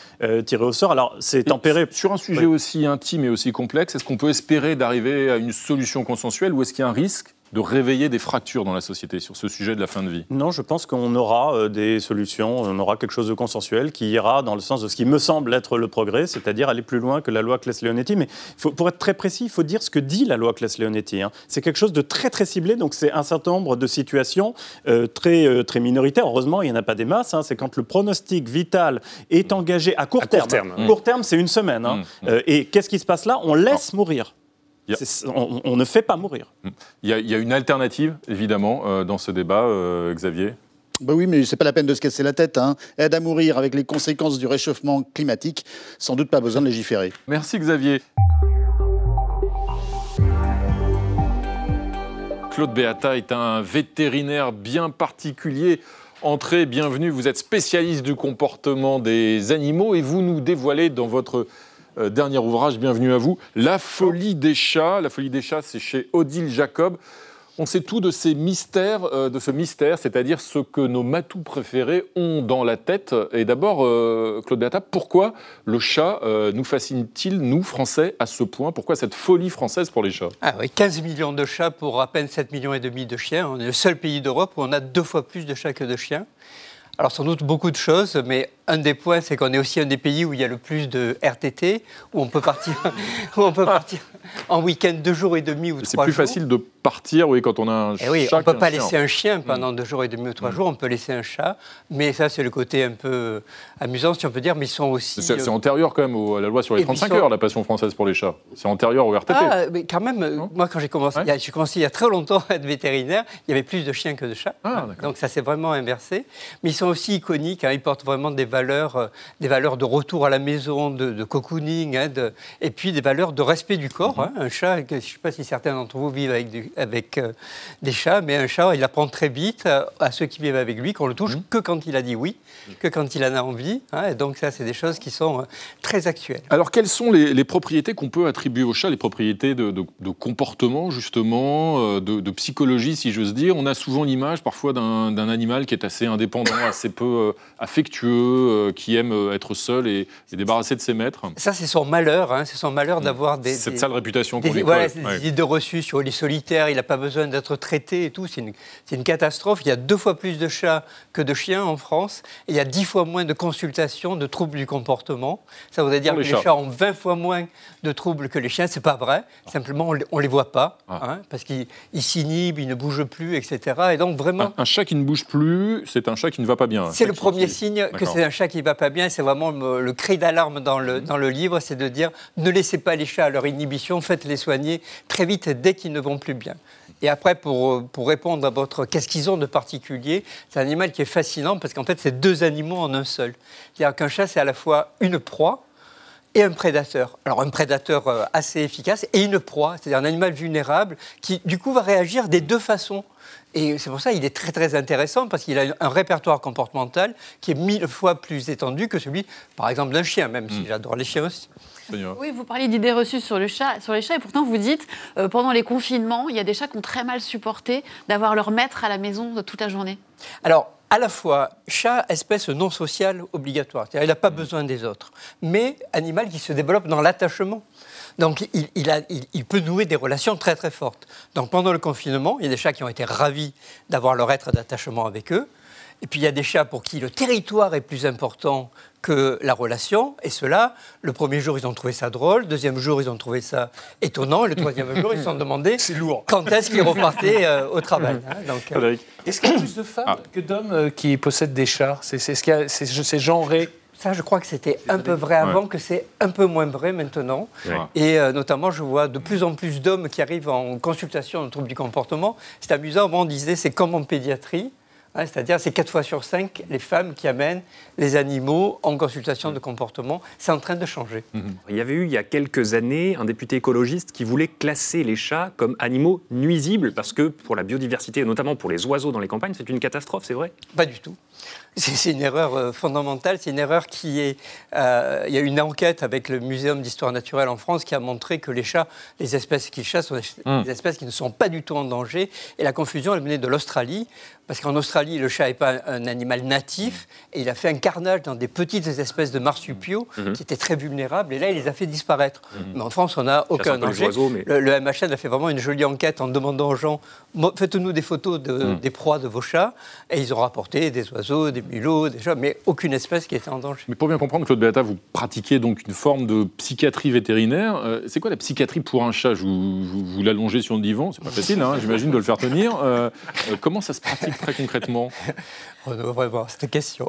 Speaker 4: tirés au sort. Alors c'est tempéré.
Speaker 1: Sur un sujet aussi intime et aussi complexe, est-ce qu'on peut espérer d'arriver à une solution consensuelle ou est-ce qu'il y a un risque de réveiller des fractures dans la société sur ce sujet de la fin de vie
Speaker 4: Non, je pense qu'on aura euh, des solutions, on aura quelque chose de consensuel qui ira dans le sens de ce qui me semble être le progrès, c'est-à-dire aller plus loin que la loi Claes-Leonetti. Mais pour être très précis, il faut dire ce que dit la loi Claes-Leonetti. Hein. C'est quelque chose de très très ciblé, donc c'est un certain nombre de situations euh, très, euh, très minoritaires. Heureusement, il n'y en a pas des masses. Hein. C'est quand le pronostic vital est engagé à court terme. Court terme, court terme c'est une semaine. Hein. Mmh, mmh. et qu'est-ce qui se passe là? On laisse mourir on, ne fait pas mourir.
Speaker 1: Il y, a, une alternative, évidemment, euh, dans ce débat, euh, Xavier?
Speaker 7: Bah oui, mais c'est pas la peine de se casser la tête. Hein. Aide à mourir avec les conséquences du réchauffement climatique. Sans doute pas besoin de légiférer.
Speaker 1: Merci Xavier. Claude Beata est un vétérinaire bien particulier. Entrez, bienvenue. Vous êtes spécialiste du comportement des animaux et vous nous dévoilez dans votre euh, dernier ouvrage, bienvenue à vous. La folie des chats. La folie des chats, c'est chez Odile Jacob. On sait tout de ces mystères, euh, de ce mystère, c'est-à-dire ce que nos matous préférés ont dans la tête. Et d'abord, euh, Claude Beata, pourquoi le chat nous fascine-t-il, nous, Français, à ce point? Pourquoi cette folie française pour les chats?
Speaker 21: Ah oui, 15 millions de chats pour à peine 7 millions et demi de chiens. On est le seul pays d'Europe où on a deux fois plus de chats que de chiens. Alors sans doute beaucoup de choses, mais un des points, c'est qu'on est aussi un des pays où il y a le plus de RTT, où on peut partir, [LAUGHS] où on peut partir en week-end deux jours et demi ou trois jours.
Speaker 1: C'est plus facile de partir, oui, quand on a un
Speaker 21: et oui, On ne peut pas laisser un chien pendant deux jours et demi ou trois mm. jours, on peut laisser un chat, mais ça, c'est le côté un peu amusant, si on peut dire, mais ils sont aussi...
Speaker 1: C'est euh, antérieur quand même à la loi sur les 35 heures, la passion française pour les chats. C'est antérieur au RTT.
Speaker 21: Ah, mais quand même, moi, quand j'ai commencé, j'ai commencé il y a très longtemps à être vétérinaire, il y avait plus de chiens que de chats. Ah, donc ça s'est vraiment inversé. Mais ils sont aussi iconiques, hein, ils portent vraiment des valeurs euh, des valeurs de retour à la maison, de, cocooning, hein, et puis des valeurs de respect du corps. Hein. Un chat, je ne sais pas si certains d'entre vous vivent avec, avec euh, des chats, mais un chat, il apprend très vite à, ceux qui vivent avec lui qu'on le touche mhm. que quand il a dit oui, que quand il en a envie. Hein. et donc ça, c'est des choses qui sont euh, très actuelles.
Speaker 1: Alors quelles sont les, propriétés qu'on peut attribuer au chat, les propriétés de, comportement justement, euh, de, psychologie si j'ose dire? On a souvent l'image parfois d'un animal qui est assez indépendant, [COUGHS] assez peu affectueux, qui aime être seul et, et débarrassé de ses maîtres.
Speaker 21: Ça, c'est son malheur. Hein, c'est son malheur d'avoir des.
Speaker 1: Cette sale réputation qu'on lui
Speaker 21: Voilà, des idées de reçus sur les solitaires. Il n'a pas besoin d'être traité et tout. C'est une, une, catastrophe. Il y a deux fois plus de chats que de chiens en France. Et il y a dix fois moins de consultations de troubles du comportement. Ça voudrait dire que les chats. ont 20 fois moins de troubles que les chiens. C'est pas vrai. Simplement, on ne les voit pas. Ah. Hein, parce qu'ils s'inhibent, ils ne bougent plus, etc. Et donc, vraiment.
Speaker 1: Un, un chat qui ne bouge plus, c'est un chat qui ne va pas bien.
Speaker 21: C'est le premier signe que c'est un chat qui ne va pas bien. C'est vraiment le, cri d'alarme dans le, dans le livre, c'est de dire ne laissez pas les chats à leur inhibition, faites-les soigner très vite dès qu'ils ne vont plus bien. Et après, pour, pour répondre à votre qu'est-ce qu'ils ont de particulier, c'est un animal qui est fascinant parce qu'en fait, c'est deux animaux en un seul. C'est-à-dire qu'un chat, c'est à la fois une proie, et un prédateur. Alors un prédateur euh, assez efficace et une proie, c'est-à-dire un animal vulnérable qui du coup va réagir des deux façons. Et c'est pour ça qu'il est très très intéressant parce qu'il a un répertoire comportemental qui est mille fois plus étendu que celui, par exemple, d'un chien, même si hmm. j'adore les chiens aussi.
Speaker 15: Oui, vous parliez d'idées reçues sur, le chat, sur les chats et pourtant vous dites, euh, pendant les confinements, il y a des chats qui ont très mal supporté d'avoir leur maître à la maison toute la journée.
Speaker 21: Alors, à la fois chat, espèce non sociale obligatoire, c'est-à-dire il n'a pas hmm. besoin des autres, mais animal qui se développe dans l'attachement. Donc il, peut nouer des relations très très fortes. Donc pendant le confinement, il y a des chats qui ont été ravis d'avoir leur être d'attachement avec eux. Et puis il y a des chats pour qui le territoire est plus important que la relation. Et cela, le premier jour, ils ont trouvé ça drôle. Le deuxième jour, ils ont trouvé ça étonnant. Et le troisième jour, ils se sont demandé quand est-ce qu'ils repartaient euh, au travail. [LAUGHS]
Speaker 2: Hein, euh, Est-ce qu'il y a plus de femmes ah. que d'hommes euh, qui possèdent des chats C'est genré
Speaker 21: ça, je crois que c'était un peu vrai avant, que c'est un peu moins vrai maintenant. Et euh, notamment, je vois de plus en plus d'hommes qui arrivent en consultation en troubles du comportement. C'est amusant, avant on disait c'est comme en pédiatrie. Hein, c'est-à-dire, c'est 4 fois sur 5 les femmes qui amènent les animaux en consultation de comportement. C'est en train de changer.
Speaker 2: Mhm. Il y avait eu, il y a quelques années, un député écologiste qui voulait classer les chats comme animaux nuisibles, parce que pour la biodiversité, et notamment pour les oiseaux dans les campagnes, c'est une catastrophe, c'est vrai?
Speaker 21: Pas du tout. C'est une erreur euh, fondamentale. C'est une erreur qui est. Euh, il y a une enquête avec le Muséum d'histoire naturelle en France qui a montré que les chats, les espèces qu'ils chassent, sont des, hum. espèces qui ne sont pas du tout en danger. Et la confusion, elle venait de l'Australie, parce qu'en Australie, le chat n'est pas un animal natif, et il a fait un carnage dans des petites espèces de marsupiaux hum. qui étaient très vulnérables, et là, il les a fait disparaître. Hum. Mais en France, on n'a aucun danger. le, MHN a fait vraiment une jolie enquête en demandant aux gens faites-nous des photos des proies de vos chats, et ils ont rapporté des oiseaux, des mulots, déjà, mais aucune espèce qui était en danger.
Speaker 1: Mais pour bien comprendre, Claude Beata, vous pratiquez donc une forme de psychiatrie vétérinaire. Euh, c'est quoi la psychiatrie pour un chat? Vous, vous, l'allongez sur le divan, c'est pas facile, hein, j'imagine, de le faire tenir. Euh, euh, comment ça se pratique? Très concrètement [LAUGHS]
Speaker 21: On devrait voir cette question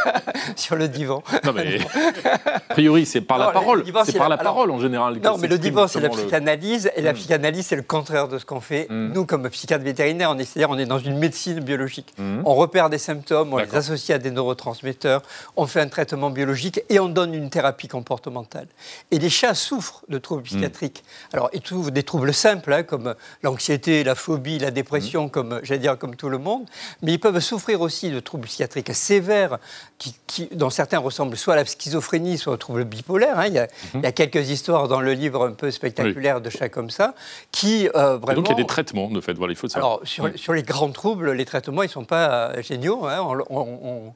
Speaker 21: [LAUGHS] sur le divan.
Speaker 1: Non, mais a priori, c'est par la parole. C'est par la parole en général.
Speaker 21: Non, mais le divan, c'est la psychanalyse, et la hmm. psychanalyse, c'est le contraire de ce qu'on fait. Hmm. Nous, comme psychiatre vétérinaire, on est, c'est-à-dire on est dans une médecine biologique. Hmm. On repère des symptômes, on les associe à des neurotransmetteurs, on fait un traitement biologique et on donne une thérapie comportementale. Et les chats souffrent de troubles psychiatriques. Alors, ils trouvent des troubles simples, hein, comme l'anxiété, la phobie, la dépression, comme, j'allais dire, comme tout le monde, mais ils peuvent souffrir aussi de troubles psychiatriques sévères qui, dans certains, ressemblent soit à la schizophrénie, soit au trouble bipolaire. Hein. Mhm. Il, y a, quelques histoires dans le livre un peu spectaculaires de chaque comme ça, qui
Speaker 1: vraiment... donc il y a des traitements, de fait, voilà, il faut savoir.
Speaker 21: Alors, sur, sur, les grands troubles, les traitements, ils ne sont pas géniaux. Hein. on, on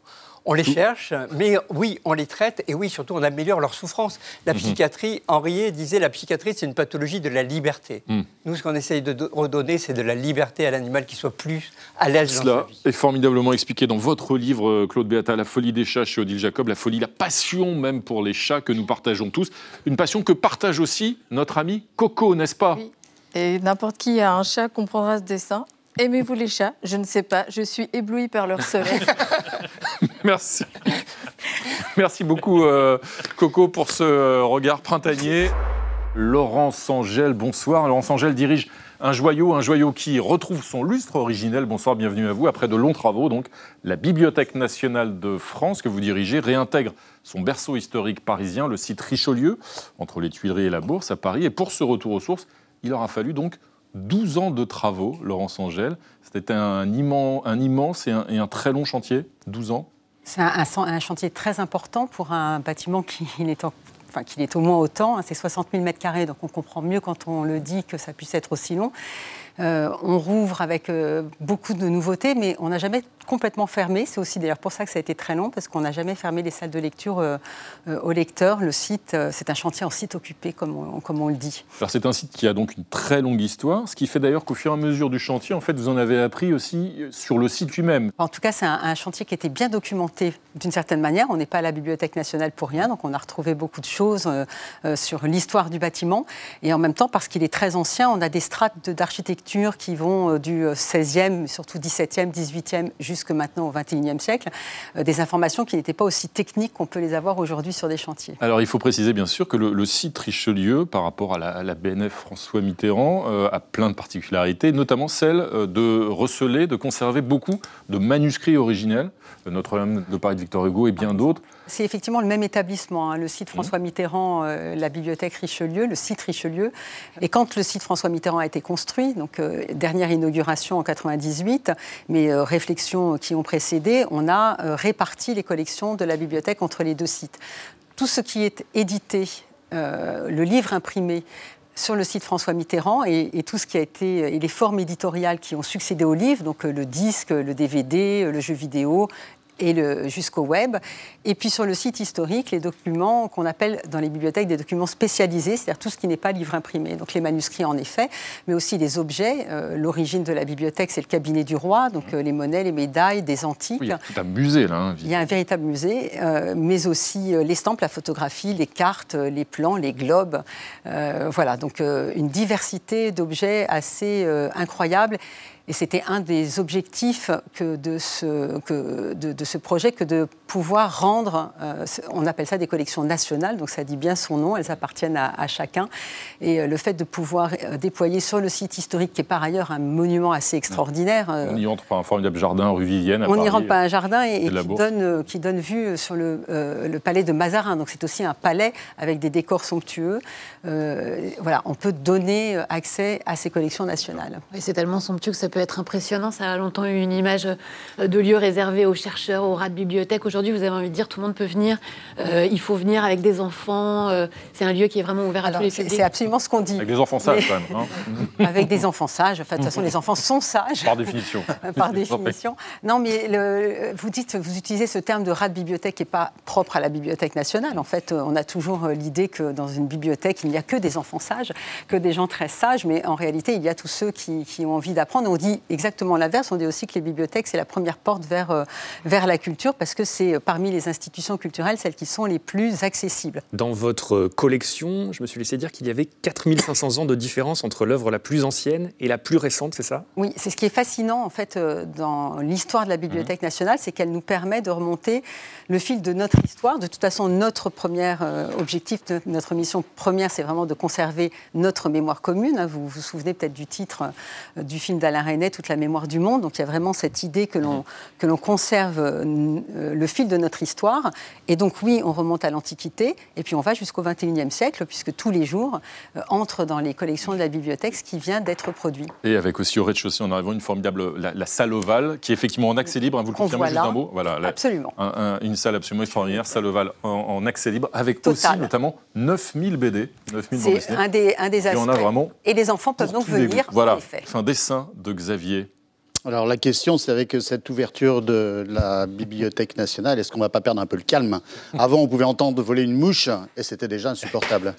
Speaker 21: les cherche, mais oui, on les traite et oui, surtout, on améliore leur souffrance. La mhm. psychiatrie, Henriet disait la psychiatrie, c'est une pathologie de la liberté. Mhm. Nous, ce qu'on essaye de redonner, c'est de la liberté à l'animal qui soit plus à l'aise
Speaker 1: dans sa vie. est formidablement expliqué dans votre livre, euh, Claude Beata, La folie des chats chez Odile Jacob, la folie, la passion même pour les chats que nous partageons tous. Une passion que partage aussi notre ami Coco, n'est-ce pas?
Speaker 22: Oui. Et n'importe qui a un chat comprendra ce dessin. Aimez-vous les chats? Je ne sais pas. Je suis éblouie par leur soleil. [LAUGHS] [LAUGHS]
Speaker 1: Merci. Merci beaucoup, euh, Coco, pour ce euh, regard printanier. Laurence Angèle, bonsoir. Laurence Angèle dirige un joyau, un joyau qui retrouve son lustre originel. Bonsoir, bienvenue à vous. Après de longs travaux, donc, la Bibliothèque nationale de France que vous dirigez réintègre son berceau historique parisien, le site Richelieu, entre les Tuileries et la Bourse à Paris. Et pour ce retour aux sources, il aura fallu donc 12 ans de travaux, Laurence Angèle. C'était un, immense et un, très long chantier, 12 ans.
Speaker 23: C'est un, chantier très important pour un bâtiment qui est, au moins autant. Hein. C'est 60 000 mètres carrés, donc on comprend mieux quand on le dit que ça puisse être aussi long. Euh, on rouvre avec euh, beaucoup de nouveautés, mais on n'a jamais complètement fermé. C'est aussi d'ailleurs pour ça que ça a été très long, parce qu'on n'a jamais fermé les salles de lecture euh, aux lecteurs. Le site, c'est un chantier en site occupé, comme on, comme on le dit.
Speaker 1: Alors c'est un site qui a donc une très longue histoire, ce qui fait d'ailleurs qu'au fur et à mesure du chantier, en fait, vous en avez appris aussi sur le site lui-même.
Speaker 23: En tout cas, c'est un, chantier qui était bien documenté d'une certaine manière. On n'est pas à la Bibliothèque nationale pour rien, donc on a retrouvé beaucoup de choses sur l'histoire du bâtiment. Et en même temps, parce qu'il est très ancien, on a des strates d'architecture qui vont euh, du 16e, euh, surtout 17e, 18e, jusque maintenant au 21e siècle, euh, des informations qui n'étaient pas aussi techniques qu'on peut les avoir aujourd'hui sur des chantiers.
Speaker 1: Alors il faut préciser bien sûr que le, site Richelieu, par rapport à la, BNF François Mitterrand, a plein de particularités, notamment celle de receler, de conserver beaucoup de manuscrits originels, Notre-Dame de Paris de Victor Hugo et bien d'autres.
Speaker 23: C'est effectivement le même établissement, hein, le site François Mitterrand, euh, la bibliothèque Richelieu, le site Richelieu. Et quand le site François Mitterrand a été construit, donc euh, dernière inauguration en 98, mais euh, réflexions qui ont précédé, on a réparti les collections de la bibliothèque entre les deux sites. Tout ce qui est édité, le livre imprimé, sur le site François Mitterrand et, et, tout ce qui a été et les formes éditoriales qui ont succédé au livre, donc le disque, le DVD, le jeu vidéo, et jusqu'au web. Et puis sur le site historique, les documents qu'on appelle dans les bibliothèques des documents spécialisés, c'est-à-dire tout ce qui n'est pas livre imprimé. Donc les manuscrits en effet, mais aussi les objets. Euh, l'origine de la bibliothèque, c'est le cabinet du roi, donc euh, les monnaies, les médailles, des antiques.
Speaker 1: il y a tout un musée là. Hein,
Speaker 23: il y a un véritable musée, euh, mais aussi l'estampe, la photographie, les cartes, les plans, les globes. voilà, donc une diversité d'objets assez incroyable. Et c'était un des objectifs que de, ce, que de, ce projet que de pouvoir rendre, euh, on appelle ça des collections nationales, donc ça dit bien son nom, elles appartiennent à, chacun. Et euh, le fait de pouvoir euh, déployer sur le site historique, qui est par ailleurs un monument assez extraordinaire.
Speaker 1: on y rentre par un formidable jardin rue Vivienne.
Speaker 23: on y rentre par un jardin et, qui, donne, qui donne vue sur le, le palais de Mazarin. Donc c'est aussi un palais avec des décors somptueux. voilà, on peut donner accès à ces collections nationales.
Speaker 15: Et c'est tellement somptueux que ça peut être impressionnant. Ça a longtemps eu une image euh, de lieu réservé aux chercheurs, aux rats de bibliothèque. Aujourd'hui, vous avez envie de dire tout le monde peut venir. Euh, il faut venir avec des enfants. Euh, c'est un lieu qui est vraiment ouvert à tous les publics.
Speaker 23: C'est absolument ce qu'on dit.
Speaker 1: Avec des enfants sages, quand même.
Speaker 23: Hein. [LAUGHS] avec des enfants sages. Enfin, de toute façon, les enfants sont sages.
Speaker 1: Par définition. [LAUGHS]
Speaker 23: Par définition. Non, mais le, vous dites, vous utilisez ce terme de rat de bibliothèque qui n'est pas propre à la Bibliothèque nationale. En fait, on a toujours l'idée que dans une bibliothèque, il n'y a que des enfants sages, que des gens très sages, mais en réalité, il y a tous ceux qui, qui ont envie d'apprendre. On dit exactement l'inverse. On dit aussi que les bibliothèques, c'est la première porte vers, euh, vers la culture parce que c'est euh, parmi les institutions culturelles celles qui sont les plus accessibles.
Speaker 2: Dans votre collection, je me suis laissé dire qu'il y avait 4500 ans de différence entre l'œuvre la plus ancienne et la plus récente, c'est ça?
Speaker 23: Oui, c'est ce qui est fascinant en fait euh, dans l'histoire de la Bibliothèque mmh. nationale, c'est qu'elle nous permet de remonter le fil de notre histoire. De toute façon, notre premier objectif, notre mission première, c'est vraiment de conserver notre mémoire commune. Hein. Vous vous souvenez peut-être du titre du film d'Alain Toute la mémoire du monde. Donc il y a vraiment cette idée que l'on que l'on conserve euh, le fil de notre histoire. Et donc oui, on remonte à l'Antiquité, et puis on va jusqu'au XXIe siècle, puisque tous les jours euh, entre dans les collections de la bibliothèque ce qui vient d'être produit.
Speaker 1: Et avec aussi au rez-de-chaussée, en arrivant une formidable la, salle ovale, qui est effectivement en accès libre. Hein, vous le confirmez juste un mot?
Speaker 23: Voilà, absolument.
Speaker 1: une salle absolument extraordinaire, salle ovale en, accès libre, avec aussi notamment 9000 BD, 9000
Speaker 23: C'est un des, un des aspects.
Speaker 1: vraiment
Speaker 23: et les enfants peuvent donc venir.
Speaker 1: Voilà. Un dessin de
Speaker 7: Alors la question, c'est avec cette ouverture de la Bibliothèque nationale, est-ce qu'on ne va pas perdre un peu le calme? Avant, on pouvait entendre voler une mouche et c'était déjà insupportable.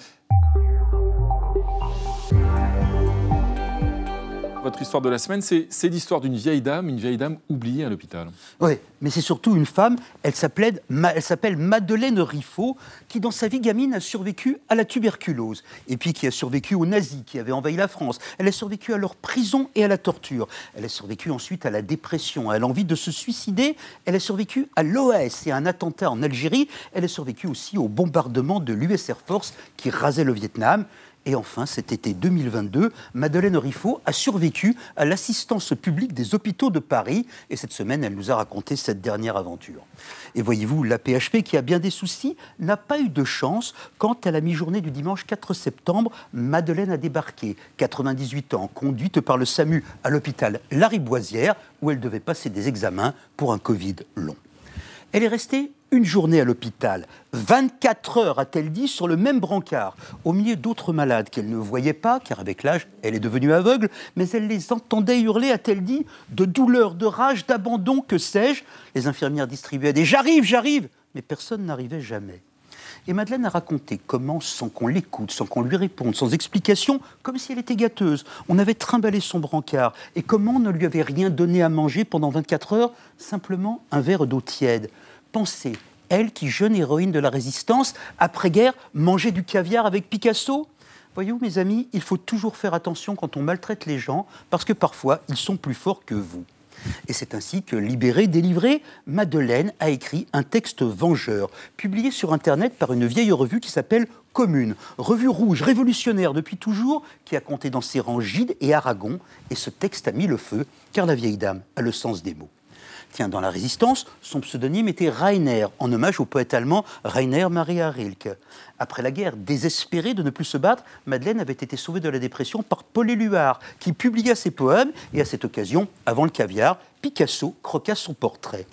Speaker 1: Votre histoire de la semaine, c'est l'histoire d'une vieille dame, une vieille dame oubliée à l'hôpital.
Speaker 24: Oui, mais c'est surtout une femme, elle s'appelle Madeleine Riffaut, qui dans sa vie gamine a survécu à la tuberculose, et puis qui a survécu aux nazis qui avaient envahi la France. Elle a survécu à leur prison et à la torture. Elle a survécu ensuite à la dépression, à l'envie de se suicider. Elle a survécu à l'OS et à un attentat en Algérie. Elle a survécu aussi au bombardement de l'US Air Force qui rasait le Vietnam. Et enfin, cet été 2022, Madeleine Riffaut a survécu à l'assistance publique des hôpitaux de Paris. Et cette semaine, elle nous a raconté cette dernière aventure. Et voyez-vous, la PHP, qui a bien des soucis, n'a pas eu de chance quand, à la mi-journée du dimanche 4 septembre, Madeleine a débarqué, 98 ans, conduite par le SAMU à l'hôpital Lariboisière, où elle devait passer des examens pour un Covid long. Elle est restée une journée à l'hôpital, 24 heures, a-t-elle dit, sur le même brancard, au milieu d'autres malades qu'elle ne voyait pas, car avec l'âge, elle est devenue aveugle, mais elle les entendait hurler, a-t-elle dit, de douleur, de rage, d'abandon, que sais-je. Les infirmières distribuaient des J'arrive, j'arrive mais personne n'arrivait jamais. Et Madeleine a raconté comment, sans qu'on l'écoute, sans qu'on lui réponde, sans explication, comme si elle était gâteuse, on avait trimballé son brancard, et comment on ne lui avait rien donné à manger pendant 24 heures, simplement un verre d'eau tiède. Pensez, elle qui, jeune héroïne de la résistance, après-guerre, mangeait du caviar avec Picasso Voyez-vous, mes amis, il faut toujours faire attention quand on maltraite les gens, parce que parfois, ils sont plus forts que vous. Et c'est ainsi que, libérée, délivrée, Madeleine a écrit un texte vengeur, publié sur Internet par une vieille revue qui s'appelle Commune, revue rouge, révolutionnaire depuis toujours, qui a compté dans ses rangs Gide et Aragon. Et ce texte a mis le feu, car la vieille dame a le sens des mots dans la Résistance, son pseudonyme était Rainer, en hommage au poète allemand Rainer Maria Rilke. Après la guerre, désespérée de ne plus se battre, Madeleine avait été sauvée de la dépression par Paul Éluard, qui publia ses poèmes, et à cette occasion, avant le caviar, Picasso croqua son portrait.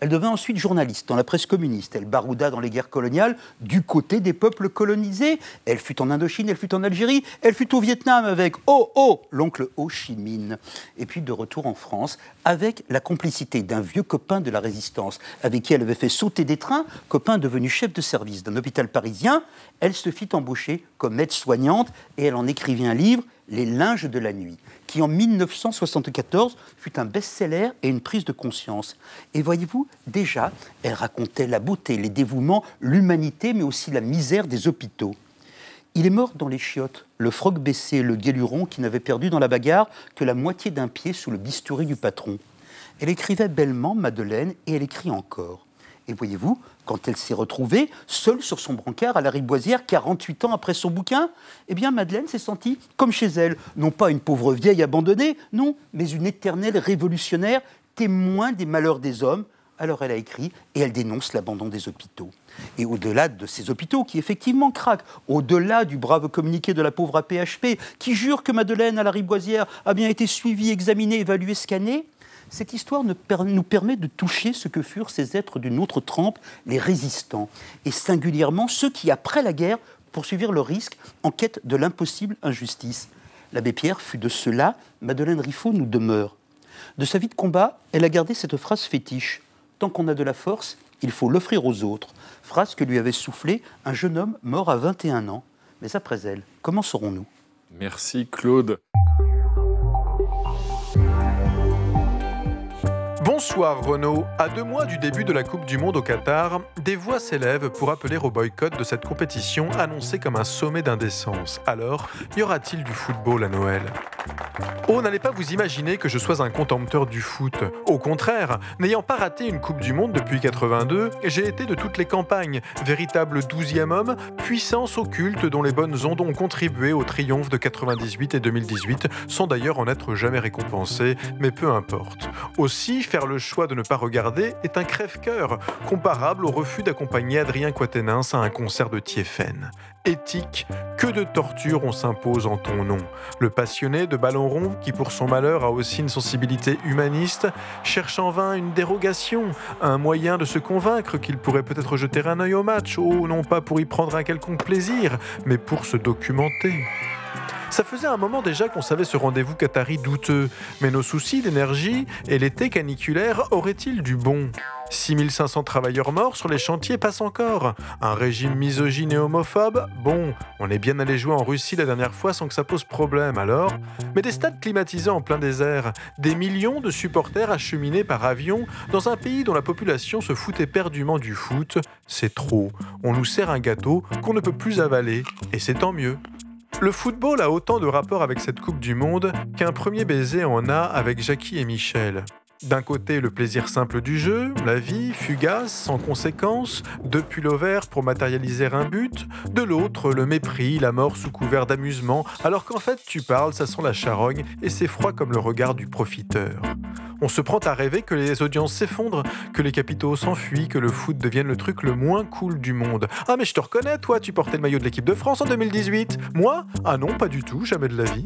Speaker 24: Elle devint ensuite journaliste dans la presse communiste. Elle barouda dans les guerres coloniales du côté des peuples colonisés. Elle fut en Indochine, elle fut en Algérie, elle fut au Vietnam avec Oh Oh, l'oncle Ho Chi Minh. Et puis de retour en France avec la complicité d'un vieux copain de la résistance avec qui elle avait fait sauter des trains, copain devenu chef de service d'un hôpital parisien. Elle se fit embaucher comme aide-soignante et elle en écrivit un livre, Les linges de la nuit qui en 1974 fut un best-seller et une prise de conscience. Et voyez-vous, déjà, elle racontait la beauté, les dévouements, l'humanité, mais aussi la misère des hôpitaux. Il est mort dans les chiottes, le froc baissé, le guéluron qui n'avait perdu dans la bagarre que la moitié d'un pied sous le bistouri du patron. Elle écrivait bellement, Madeleine, et elle écrit encore. Et voyez-vous, quand elle s'est retrouvée seule sur son brancard à la Riboisière, 48 ans après son bouquin, eh bien Madeleine s'est sentie comme chez elle, non pas une pauvre vieille abandonnée, non, mais une éternelle révolutionnaire, témoin des malheurs des hommes. Alors elle a écrit et elle dénonce l'abandon des hôpitaux. Et au-delà de ces hôpitaux qui effectivement craquent, au-delà du brave communiqué de la pauvre APHP qui jure que Madeleine à la Riboisière a bien été suivie, examinée, évaluée, scannée, cette histoire nous permet de toucher ce que furent ces êtres d'une autre trempe, les résistants, et singulièrement ceux qui, après la guerre, poursuivirent le risque en quête de l'impossible injustice. L'abbé Pierre fut de cela, Madeleine Riffaut nous demeure. De sa vie de combat, elle a gardé cette phrase fétiche Tant qu'on a de la force, il faut l'offrir aux autres. Phrase que lui avait soufflée un jeune homme mort à 21 ans. Mais après elle, comment saurons-nous?
Speaker 1: Merci Claude.
Speaker 25: Bonsoir Renaud. À deux mois du début de la Coupe du Monde au Qatar, des voix s'élèvent pour appeler au boycott de cette compétition annoncée comme un sommet d'indécence. Alors, y aura-t-il du football à Noël? Oh, n'allez pas vous imaginer que je sois un contempteur du foot. Au contraire, n'ayant pas raté une Coupe du Monde depuis 82, j'ai été de toutes les campagnes, véritable douzième homme, puissance occulte dont les bonnes ondes ont contribué au triomphe de 98 et 2018, sans d'ailleurs en être jamais récompensées, mais peu importe. Aussi, faire le choix de ne pas regarder est un crève-cœur, comparable au refus d'accompagner Adrien Quatennens à un concert de Tiefen. Éthique, que de torture on s'impose en ton nom. Le passionné de ballon rond, qui pour son malheur a aussi une sensibilité humaniste, cherche en vain une dérogation, un moyen de se convaincre qu'il pourrait peut-être jeter un œil au match, oh non pas pour y prendre un quelconque plaisir, mais pour se documenter. Ça faisait un moment déjà qu'on savait ce rendez-vous qatari douteux, mais nos soucis d'énergie et l'été caniculaire auraient-ils du bon? 6500 travailleurs morts sur les chantiers passent encore. Un régime misogyne et homophobe? Bon, on est bien allé jouer en Russie la dernière fois sans que ça pose problème alors? Mais des stades climatisés en plein désert, des millions de supporters acheminés par avion dans un pays dont la population se fout éperdument du foot, c'est trop. On nous sert un gâteau qu'on ne peut plus avaler, et c'est tant mieux. Le football a autant de rapport avec cette Coupe du Monde qu'un premier baiser en a avec Jackie et Michel. D'un côté, le plaisir simple du jeu, la vie, fugace, sans conséquence, deux pulls verts pour matérialiser un but. De l'autre, le mépris, la mort sous couvert d'amusement, alors qu'en fait, tu parles, ça sent la charogne et c'est froid comme le regard du profiteur. On se prend à rêver que les audiences s'effondrent, que les capitaux s'enfuient, que le foot devienne le truc le moins cool du monde. Ah mais je te reconnais, toi, tu portais le maillot de l'équipe de France en 2018. Moi? Ah non, pas du tout, jamais de la vie.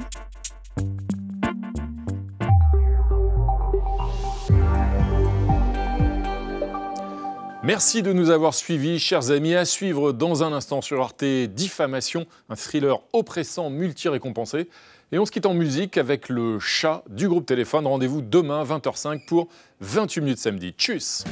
Speaker 1: Merci de nous avoir suivis, chers amis. À suivre dans un instant sur Arte Diffamation, un thriller oppressant multi-récompensé. Et on se quitte en musique avec le chat du groupe Téléphone. Rendez-vous demain 20h05 pour 28 minutes samedi. Tchuss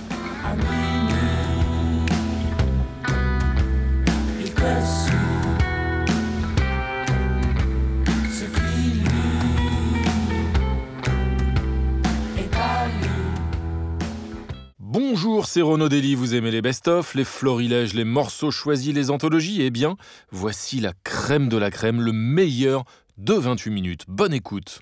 Speaker 1: Bonjour, c'est Renaud vous aimez les best-of, les florilèges, les morceaux choisis, les anthologies Eh bien, voici la crème de la crème, le meilleur de 28 minutes. Bonne écoute